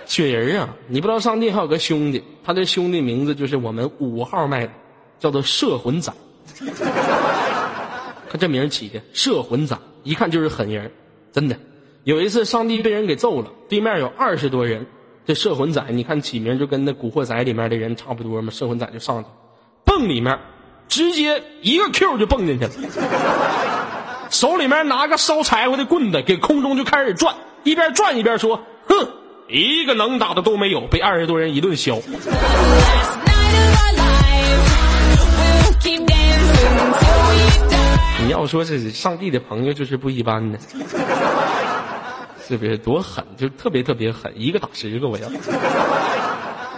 雪人啊，你不知道上帝还有个兄弟，他的兄弟名字就是我们五号麦的，叫做摄魂仔。看这名起的，摄魂仔，一看就是狠人，真的。有一次上帝被人给揍了，对面有二十多人，这摄魂仔，你看起名就跟那古惑仔里面的人差不多嘛。摄魂仔就上去，蹦里面，直接一个 Q 就蹦进去了，手里面拿个烧柴火的棍子，给空中就开始转，一边转一边说，哼。一个能打的都没有，被二十多人一顿削。你要说是上帝的朋友，就是不一般的，是不是？多狠，就特别特别狠，一个打十个，我要。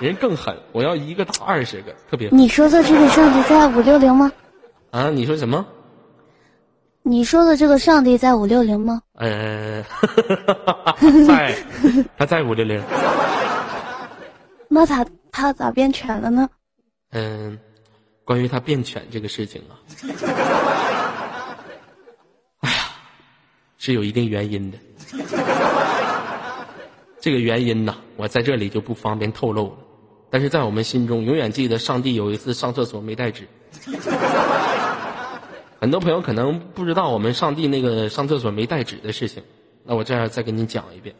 人更狠，我要一个打二十个，特别。你说的这个上帝在五六零吗？啊，你说什么？你说的这个上帝在五六零吗？呃，(laughs) 在，他在五六零。那他他咋变犬了呢？嗯，关于他变犬这个事情啊，是有一定原因的。这个原因呢，我在这里就不方便透露了。但是在我们心中，永远记得上帝有一次上厕所没带纸。很多朋友可能不知道我们上帝那个上厕所没带纸的事情，那我这样再给你讲一遍。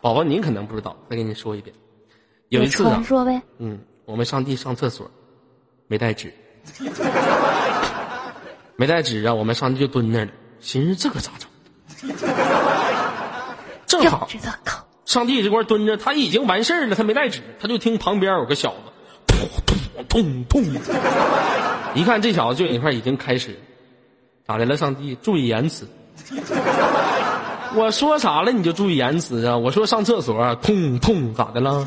宝宝，您可能不知道，再给您说一遍。有一次啊，说呗。嗯，我们上帝上厕所没带纸，没带纸啊，我们上去就蹲那儿了，寻思这可咋整？(laughs) 正好上帝这块蹲着，他已经完事儿了，他没带纸，他就听旁边有个小子，痛痛痛。一看这小子就一块已经开始，咋的了？上帝注意言辞。(laughs) 我说啥了你就注意言辞啊！我说上厕所痛痛咋的了？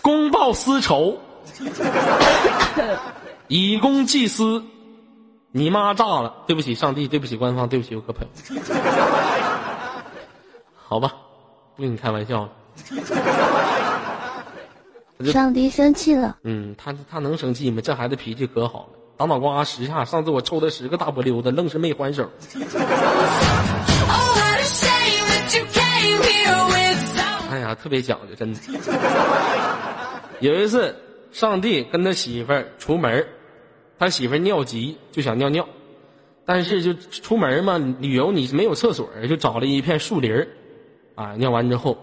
公报私仇，(laughs) 以公济私，你妈炸了！对不起上帝，对不起官方，对不起游客朋友。(laughs) 好吧，不跟你开玩笑了。(laughs) 上帝生气了。嗯，他他能生气吗？这孩子脾气可好了，打脑瓜十下。上次我抽他十个大波溜子，愣是没还手。哎呀，特别讲究，真的。有一次，上帝跟他媳妇儿出门，他媳妇儿尿急就想尿尿，但是就出门嘛，旅游你没有厕所，就找了一片树林儿，啊，尿完之后。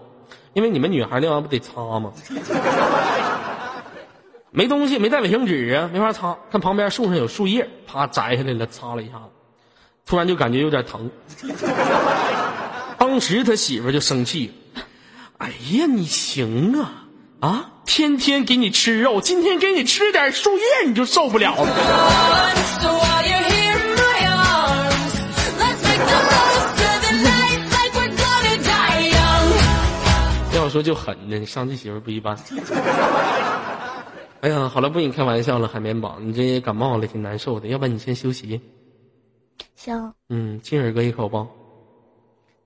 因为你们女孩尿完不得擦吗？(laughs) 没东西，没带卫生纸啊，没法擦。看旁边树上有树叶，啪摘下来了，擦了一下子，突然就感觉有点疼。(laughs) 当时他媳妇就生气：“哎呀，你行啊啊！天天给你吃肉，今天给你吃点树叶，你就受不了了。”说就狠呢，上这媳妇不一般。(laughs) 哎呀，好了，不跟你开玩笑了，海绵宝，你这感冒了，挺难受的，要不然你先休息。行。嗯，亲耳哥一口不？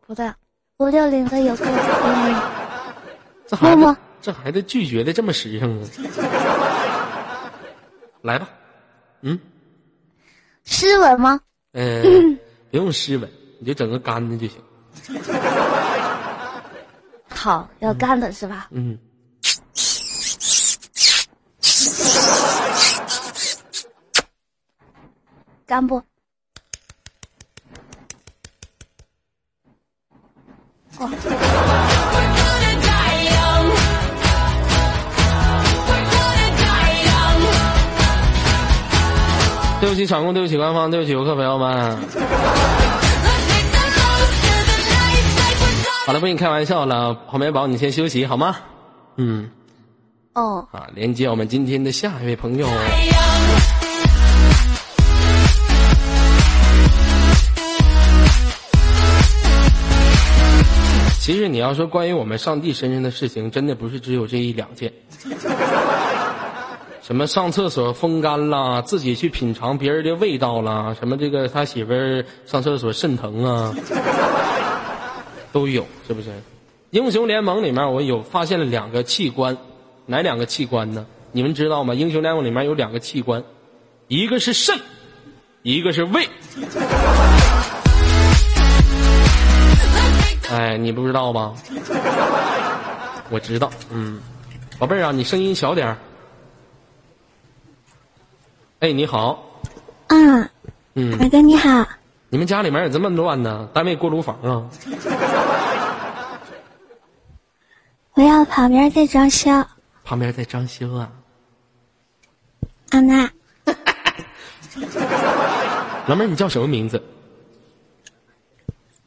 不的，五六零的有个这孩子，这孩子拒绝的这么实诚啊！(laughs) 来吧，嗯。湿吻吗？嗯，(laughs) 不用湿吻，你就整个干的就行。好，要干的是吧？嗯。干不？哦。对不起场控，对不起官方，对不起游客朋友们。好了，不跟你开玩笑了，黄面宝，你先休息好吗？嗯。哦。啊，连接我们今天的下一位朋友。其实你要说关于我们上帝身上的事情，真的不是只有这一两件。什么上厕所风干啦，自己去品尝别人的味道啦，什么这个他媳妇儿上厕所肾疼啊。都有是不是？英雄联盟里面我有发现了两个器官，哪两个器官呢？你们知道吗？英雄联盟里面有两个器官，一个是肾，一个是胃。哎，你不知道吗？我知道，嗯，宝贝儿啊，你声音小点儿。哎，你好。嗯。嗯。大哥你好。你们家里面有这么乱呢？单位锅炉房啊？我要旁边在装修。旁边在装修啊？安娜。老妹儿，你叫什么名字？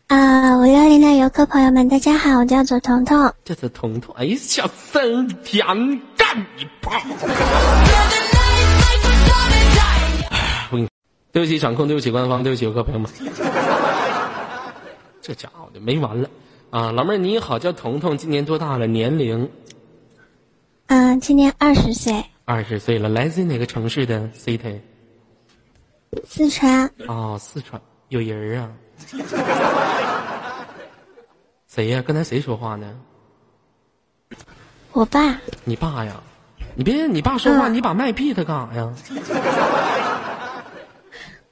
啊，五幺零的游客朋友们，大家好，我叫左彤彤。叫做彤彤，哎，小声点，干你爸！(laughs) 对不起，场控，对不起，官方，对不起，游客朋友们。(laughs) 这家伙就没完了，啊，老妹儿你好，叫彤彤，今年多大了？年龄？嗯，今年二十岁。二十岁了，来自哪个城市的 city？四川。哦，四川有人啊？(laughs) 谁呀？刚才谁说话呢？我爸。你爸呀？你别，你爸说话，你把麦闭他干啥呀？(laughs)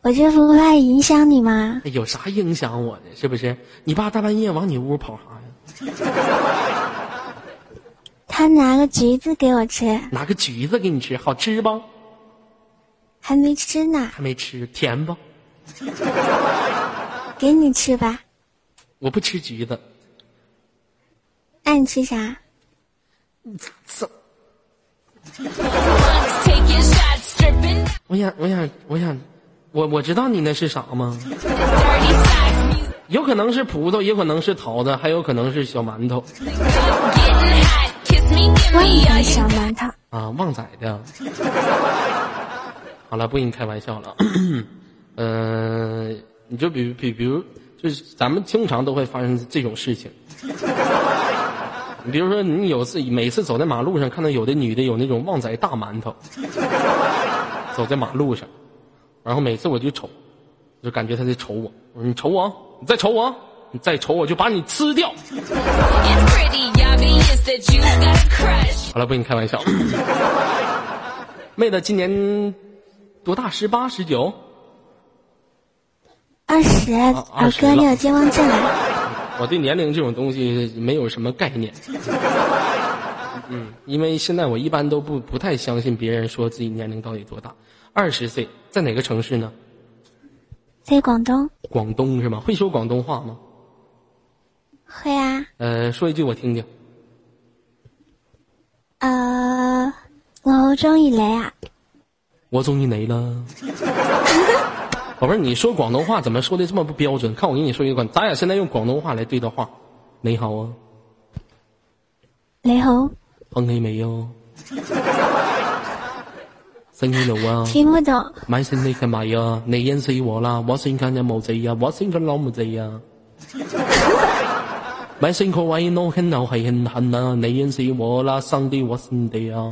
我这不怕影响你吗？有啥影响我的？是不是？你爸大半夜往你屋跑啥呀？他拿个橘子给我吃。拿个橘子给你吃，好吃不？还没吃呢。还没吃，甜不？(laughs) 给你吃吧。我不吃橘子。那你吃啥？怎？(laughs) 我想，我想，我想。我我知道你那是啥吗？有可能是葡萄，也可能是桃子，还有可能是小馒头。旺仔小馒头啊，旺仔的。好了，不跟你开玩笑了。嗯，(clears throat) 你就比比比如，就是咱们经常都会发生这种事情。你比如说，你有次每次走在马路上，看到有的女的有那种旺仔大馒头，走在马路上。然后每次我就瞅，就感觉他在瞅我。我说你瞅我，你再瞅我，你再瞅我就把你吃掉。好了，不跟你开玩笑。妹子今年多大？十八、十九？二十。二哥，你有健忘症啊？我对年龄这种东西没有什么概念。嗯，因为现在我一般都不不太相信别人说自己年龄到底多大。二十岁，在哪个城市呢？在广东。广东是吗？会说广东话吗？会啊。呃，说一句我听听。呃，我中意你啊。我中意你了。(laughs) 宝贝儿，你说广东话怎么说的这么不标准？看我给你说一个，咱俩现在用广东话来对的话。你好啊。你好。哼起未哦。星期六啊，听不懂。买星你干嘛呀？你认识我啦！我先看有冇贼呀，我先看攞冇字啊。(laughs) 买星个位攞很闹系很恨啊！你认识我啦，上帝我兄弟啊！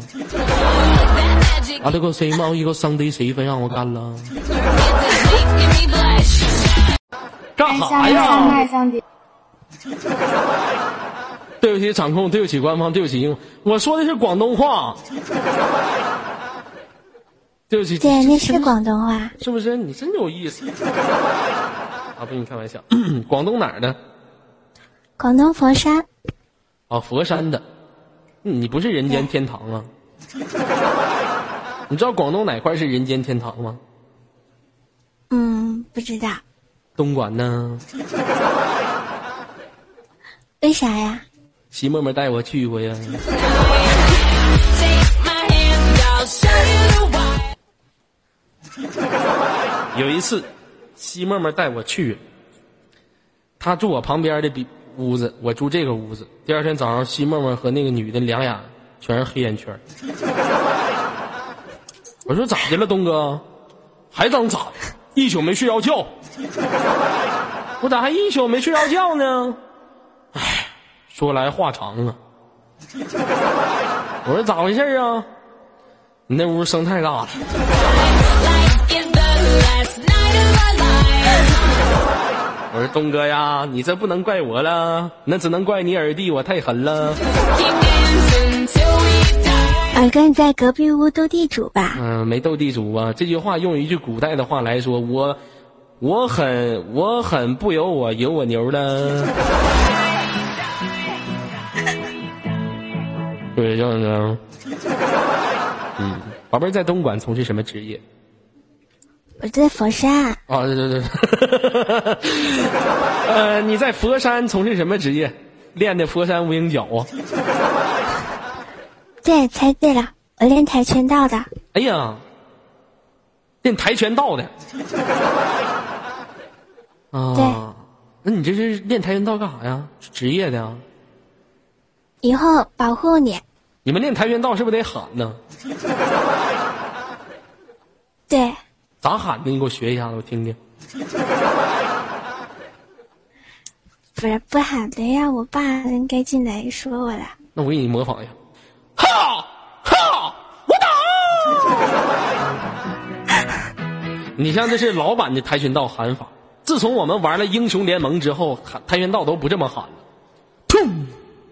啊，这个谁猫一个上帝谁分让我干了。干啥呀？对不起场控，对不起官方，对不起英，我说的是广东话。对不起，对，那是广东话，是不是？你真有意思。(laughs) 啊，不跟你开玩笑。(clears throat) 广东哪儿的？广东佛山。啊，佛山的。你不是人间天堂啊？你知道广东哪块是人间天堂吗？嗯，不知道。东莞呢？为啥呀？席默默带我去过呀。(laughs) 有一次，西沫沫带我去，他住我旁边的比屋子，我住这个屋子。第二天早上，西沫沫和那个女的两眼全是黑眼圈。(laughs) 我说咋的了，东哥？还等咋的？一宿没睡着觉。我咋还一宿没睡着觉呢？唉，说来话长啊。我说咋回事啊？你那屋声太大了。我说东哥呀，你这不能怪我了，那只能怪你二弟，我太狠了。二哥，你在隔壁屋斗地主吧？嗯，没斗地主啊。这句话用一句古代的话来说，我我很我很不由我由我牛了。(laughs) 对，这样子。嗯，宝贝儿在东莞从事什么职业？我在佛山。啊，对对对。(laughs) 呃，你在佛山从事什么职业？练的佛山无影脚啊？对，猜对了，我练跆拳道的。哎呀，练跆拳道的。啊。对。那你这是练跆拳道干啥呀？职业的啊？以后保护你。你们练跆拳道是不是得喊呢？对。咋喊的？你给我学一下子，我听听。不是不喊的呀，我爸应该进来说我了。那我给你模仿一下，哈哈，我打！(laughs) 你像这是老版的跆拳道喊法。自从我们玩了英雄联盟之后，跆跆拳道都不这么喊了。痛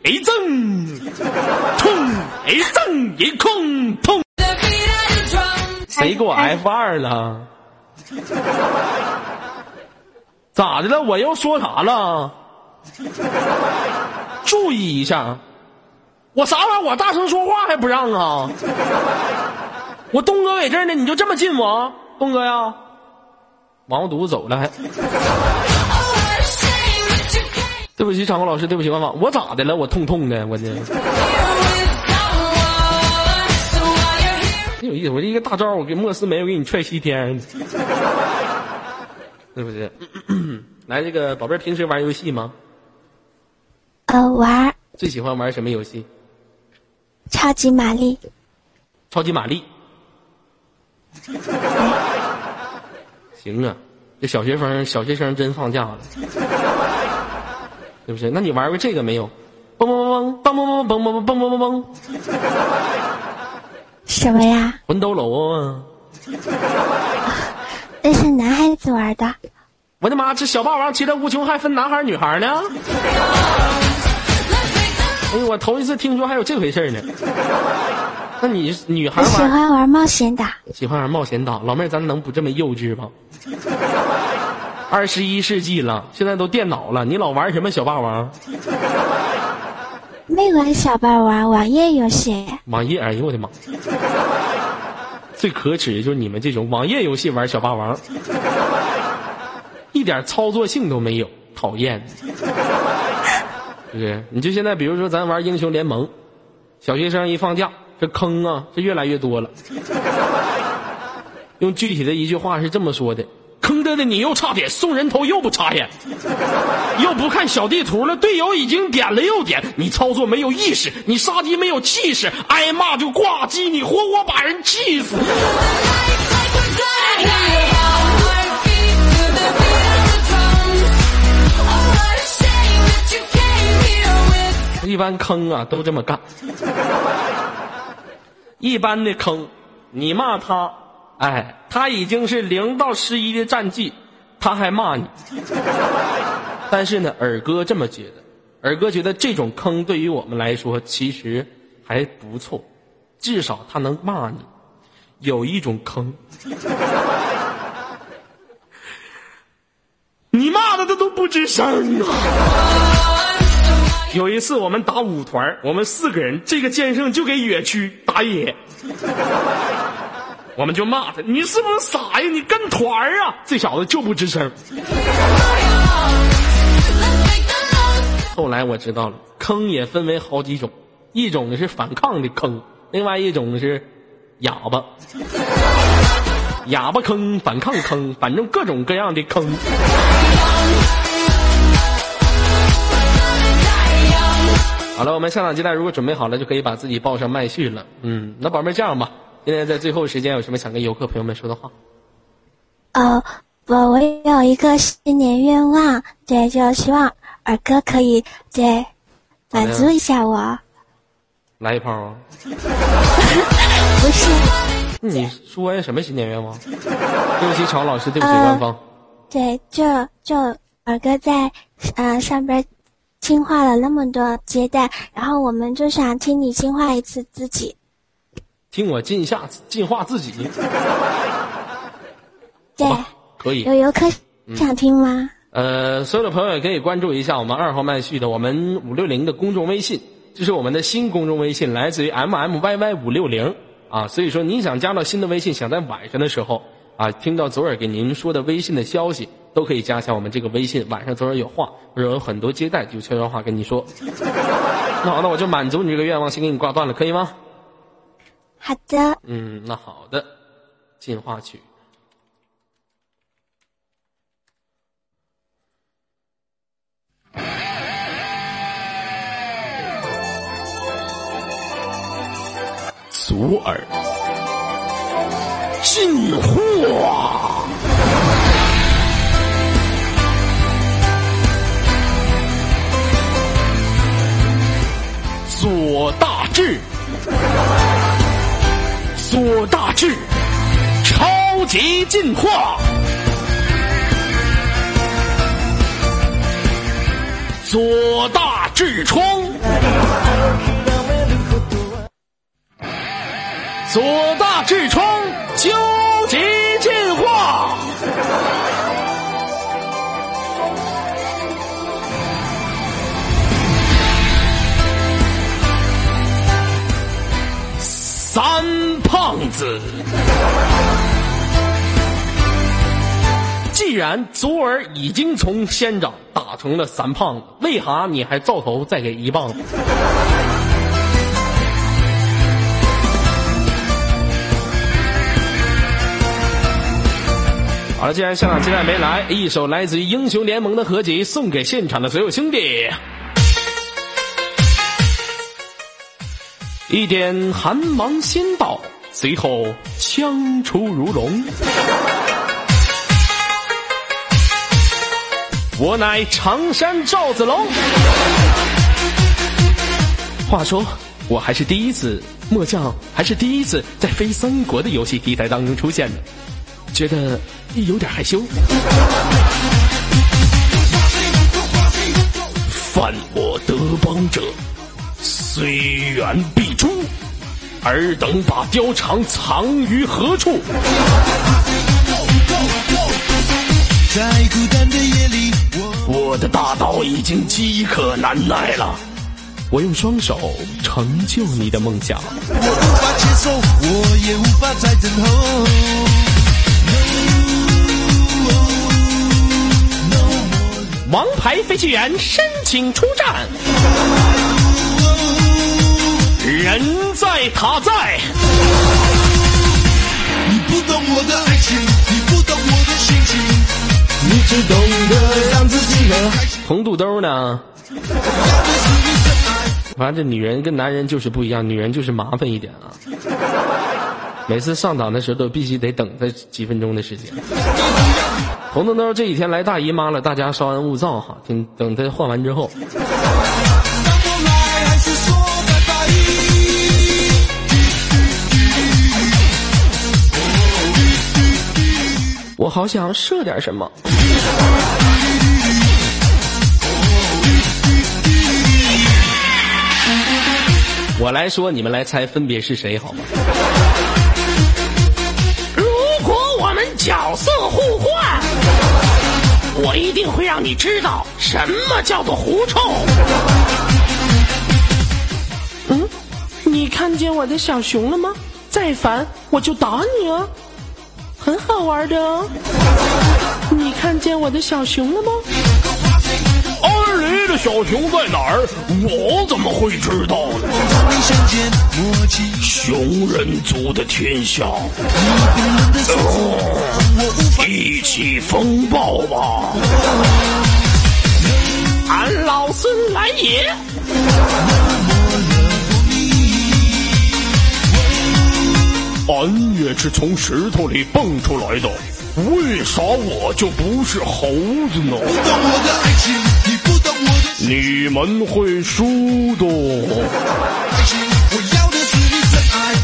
一正，痛一正一空，痛。谁给我 F 二了？咋的了？我又说啥了？注意一下，我啥玩意儿？我大声说话还不让啊？我东哥在这儿呢，你就这么近我？东哥呀，王犊子走了还？对不起，场控老师，对不起，万万，我咋的了？我痛痛的，我这。有意思，我这一个大招，我给莫斯梅，我给你踹西天。(laughs) 是不是？(clears throat) 来，这个宝贝儿，平时玩游戏吗？呃，玩。最喜欢玩什么游戏？超级玛丽。超级玛丽。(laughs) 行啊，这小学生，小学生真放假了，是不是？那你玩过这个没有？嘣嘣嘣嘣嘣嘣嘣嘣嘣嘣嘣嘣。什么呀？魂斗罗啊！(laughs) 那是男孩子玩的。我的妈！这小霸王其乐无穷，还分男孩女孩呢？哎呦，我头一次听说还有这回事呢。那你女孩喜欢玩冒险岛？喜欢玩冒险岛，老妹儿，咱能不这么幼稚吗？二十一世纪了，现在都电脑了，你老玩什么小霸王？没玩小霸王网页游戏。网页，哎呦我的妈！最可耻的就是你们这种网页游戏玩小霸王，一点操作性都没有，讨厌。不是？你就现在，比如说咱玩英雄联盟，小学生一放假，这坑啊，是越来越多了。用具体的一句话是这么说的。坑爹的你又差点送人头又不插眼，又不看小地图了，队友已经点了又点，你操作没有意识，你杀敌没有气势，挨骂就挂机，你活活把人气死。一般坑啊都这么干，一般的坑，你骂他。哎，他已经是零到十一的战绩，他还骂你。(laughs) 但是呢，尔哥这么觉得，尔哥觉得这种坑对于我们来说其实还不错，至少他能骂你。有一种坑，(laughs) 你骂的他都不吱声啊。(laughs) 有一次我们打五团，我们四个人，这个剑圣就给野区打野。我们就骂他，你是不是傻呀？你跟团儿啊？这小子就不吱声。后来我知道了，坑也分为好几种，一种是反抗的坑，另外一种是哑巴。哑巴坑、反抗坑，反正各种各样的坑。好了，我们下场接待如果准备好了，就可以把自己报上麦序了。嗯，那宝贝儿这样吧。现在在最后时间有什么想跟游客朋友们说的话？呃，我我有一个新年愿望，对，就希望二哥可以对满足一下我。来一炮啊！(laughs) 不是。你说呀？什么新年愿望？对不起，乔老师，对不起，官方。对，就就二哥在呃上边净化了那么多阶段，然后我们就想听你净化一次自己。听我进下进化自己，对，可以。有游客想听吗？呃，所有的朋友也可以关注一下我们二号麦序的我们五六零的公众微信，这是我们的新公众微信，来自于 M M Y Y 五六零啊。所以说，你想加到新的微信，想在晚上的时候啊，听到左耳给您说的微信的消息，都可以加一下我们这个微信。晚上左耳有话或者有很多接待，就悄悄话跟你说。(laughs) 那好，那我就满足你这个愿望，先给你挂断了，可以吗？好的。嗯，那好的，进化曲。祖耳，进化。左大志。左大志，超级进化，左大痔疮，左大痔疮，子，既然左耳已经从仙长打成了三胖子，为啥你还照头再给一棒子？好了，既然现场现在没来，一首来自于英雄联盟的合集送给现场的所有兄弟。一点寒芒先到，随后枪出如龙。我乃常山赵子龙。话说，我还是第一次，末将还是第一次在非三国的游戏题材当中出现的，觉得有点害羞。犯我德邦者。虽远必诛，尔等把貂蝉藏于何处？我的大刀已经饥渴难耐了。我用双手成就你的梦想。我无法接受，我也无法再等候。王牌飞行员申请出战。人在塔在。你不懂我的爱情，你不懂我的心情，你只懂得让自己和红肚兜呢？反正这女人跟男人就是不一样，女人就是麻烦一点啊。每次上档的时候都必须得等他几分钟的时间。红肚兜这几天来大姨妈了，大家稍安勿躁哈，等等他换完之后。我好想射点什么。我来说，你们来猜，分别是谁好吗？如果我们角色互换，我一定会让你知道什么叫做狐臭。嗯，你看见我的小熊了吗？再烦我就打你啊！很好玩的哦，你看见我的小熊了吗？二里的小熊在哪儿？我怎么会知道呢？熊人族的天下，一起风暴吧！俺老孙来也。俺也是从石头里蹦出来的，为啥我就不是猴子呢？你们会输的。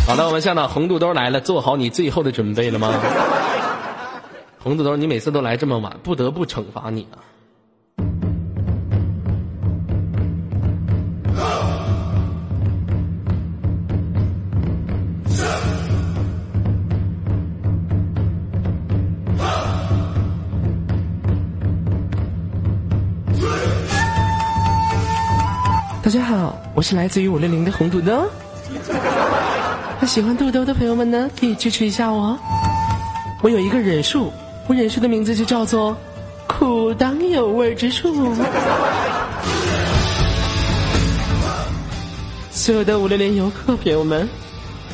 好了，我们下场红肚兜来了，做好你最后的准备了吗？红肚兜，你每次都来这么晚，不得不惩罚你啊！我是来自于五六零的红肚兜。那喜欢肚兜的朋友们呢，可以支持一下我。我有一个忍术，我忍术的名字就叫做“苦当有味之术”。所有的五六零游客朋友们，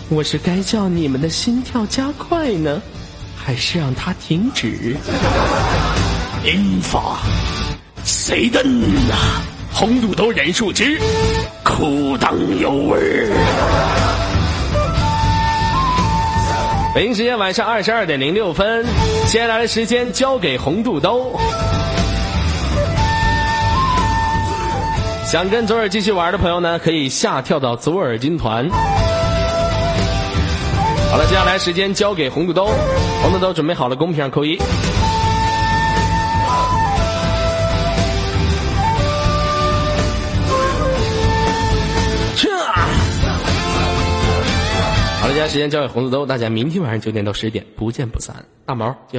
我是该叫你们的心跳加快呢，还是让它停止？英法，谁的？红肚兜人数之裤裆有味儿。北京时间晚上二十二点零六分，接下来的时间交给红肚兜。想跟左耳继续玩的朋友呢，可以下跳到左耳军团。好了，接下来时间交给红肚兜，红肚兜准备好了，公屏上扣一。大家，时间交给红肚兜，大家明天晚上九点到十点不见不散。大毛，接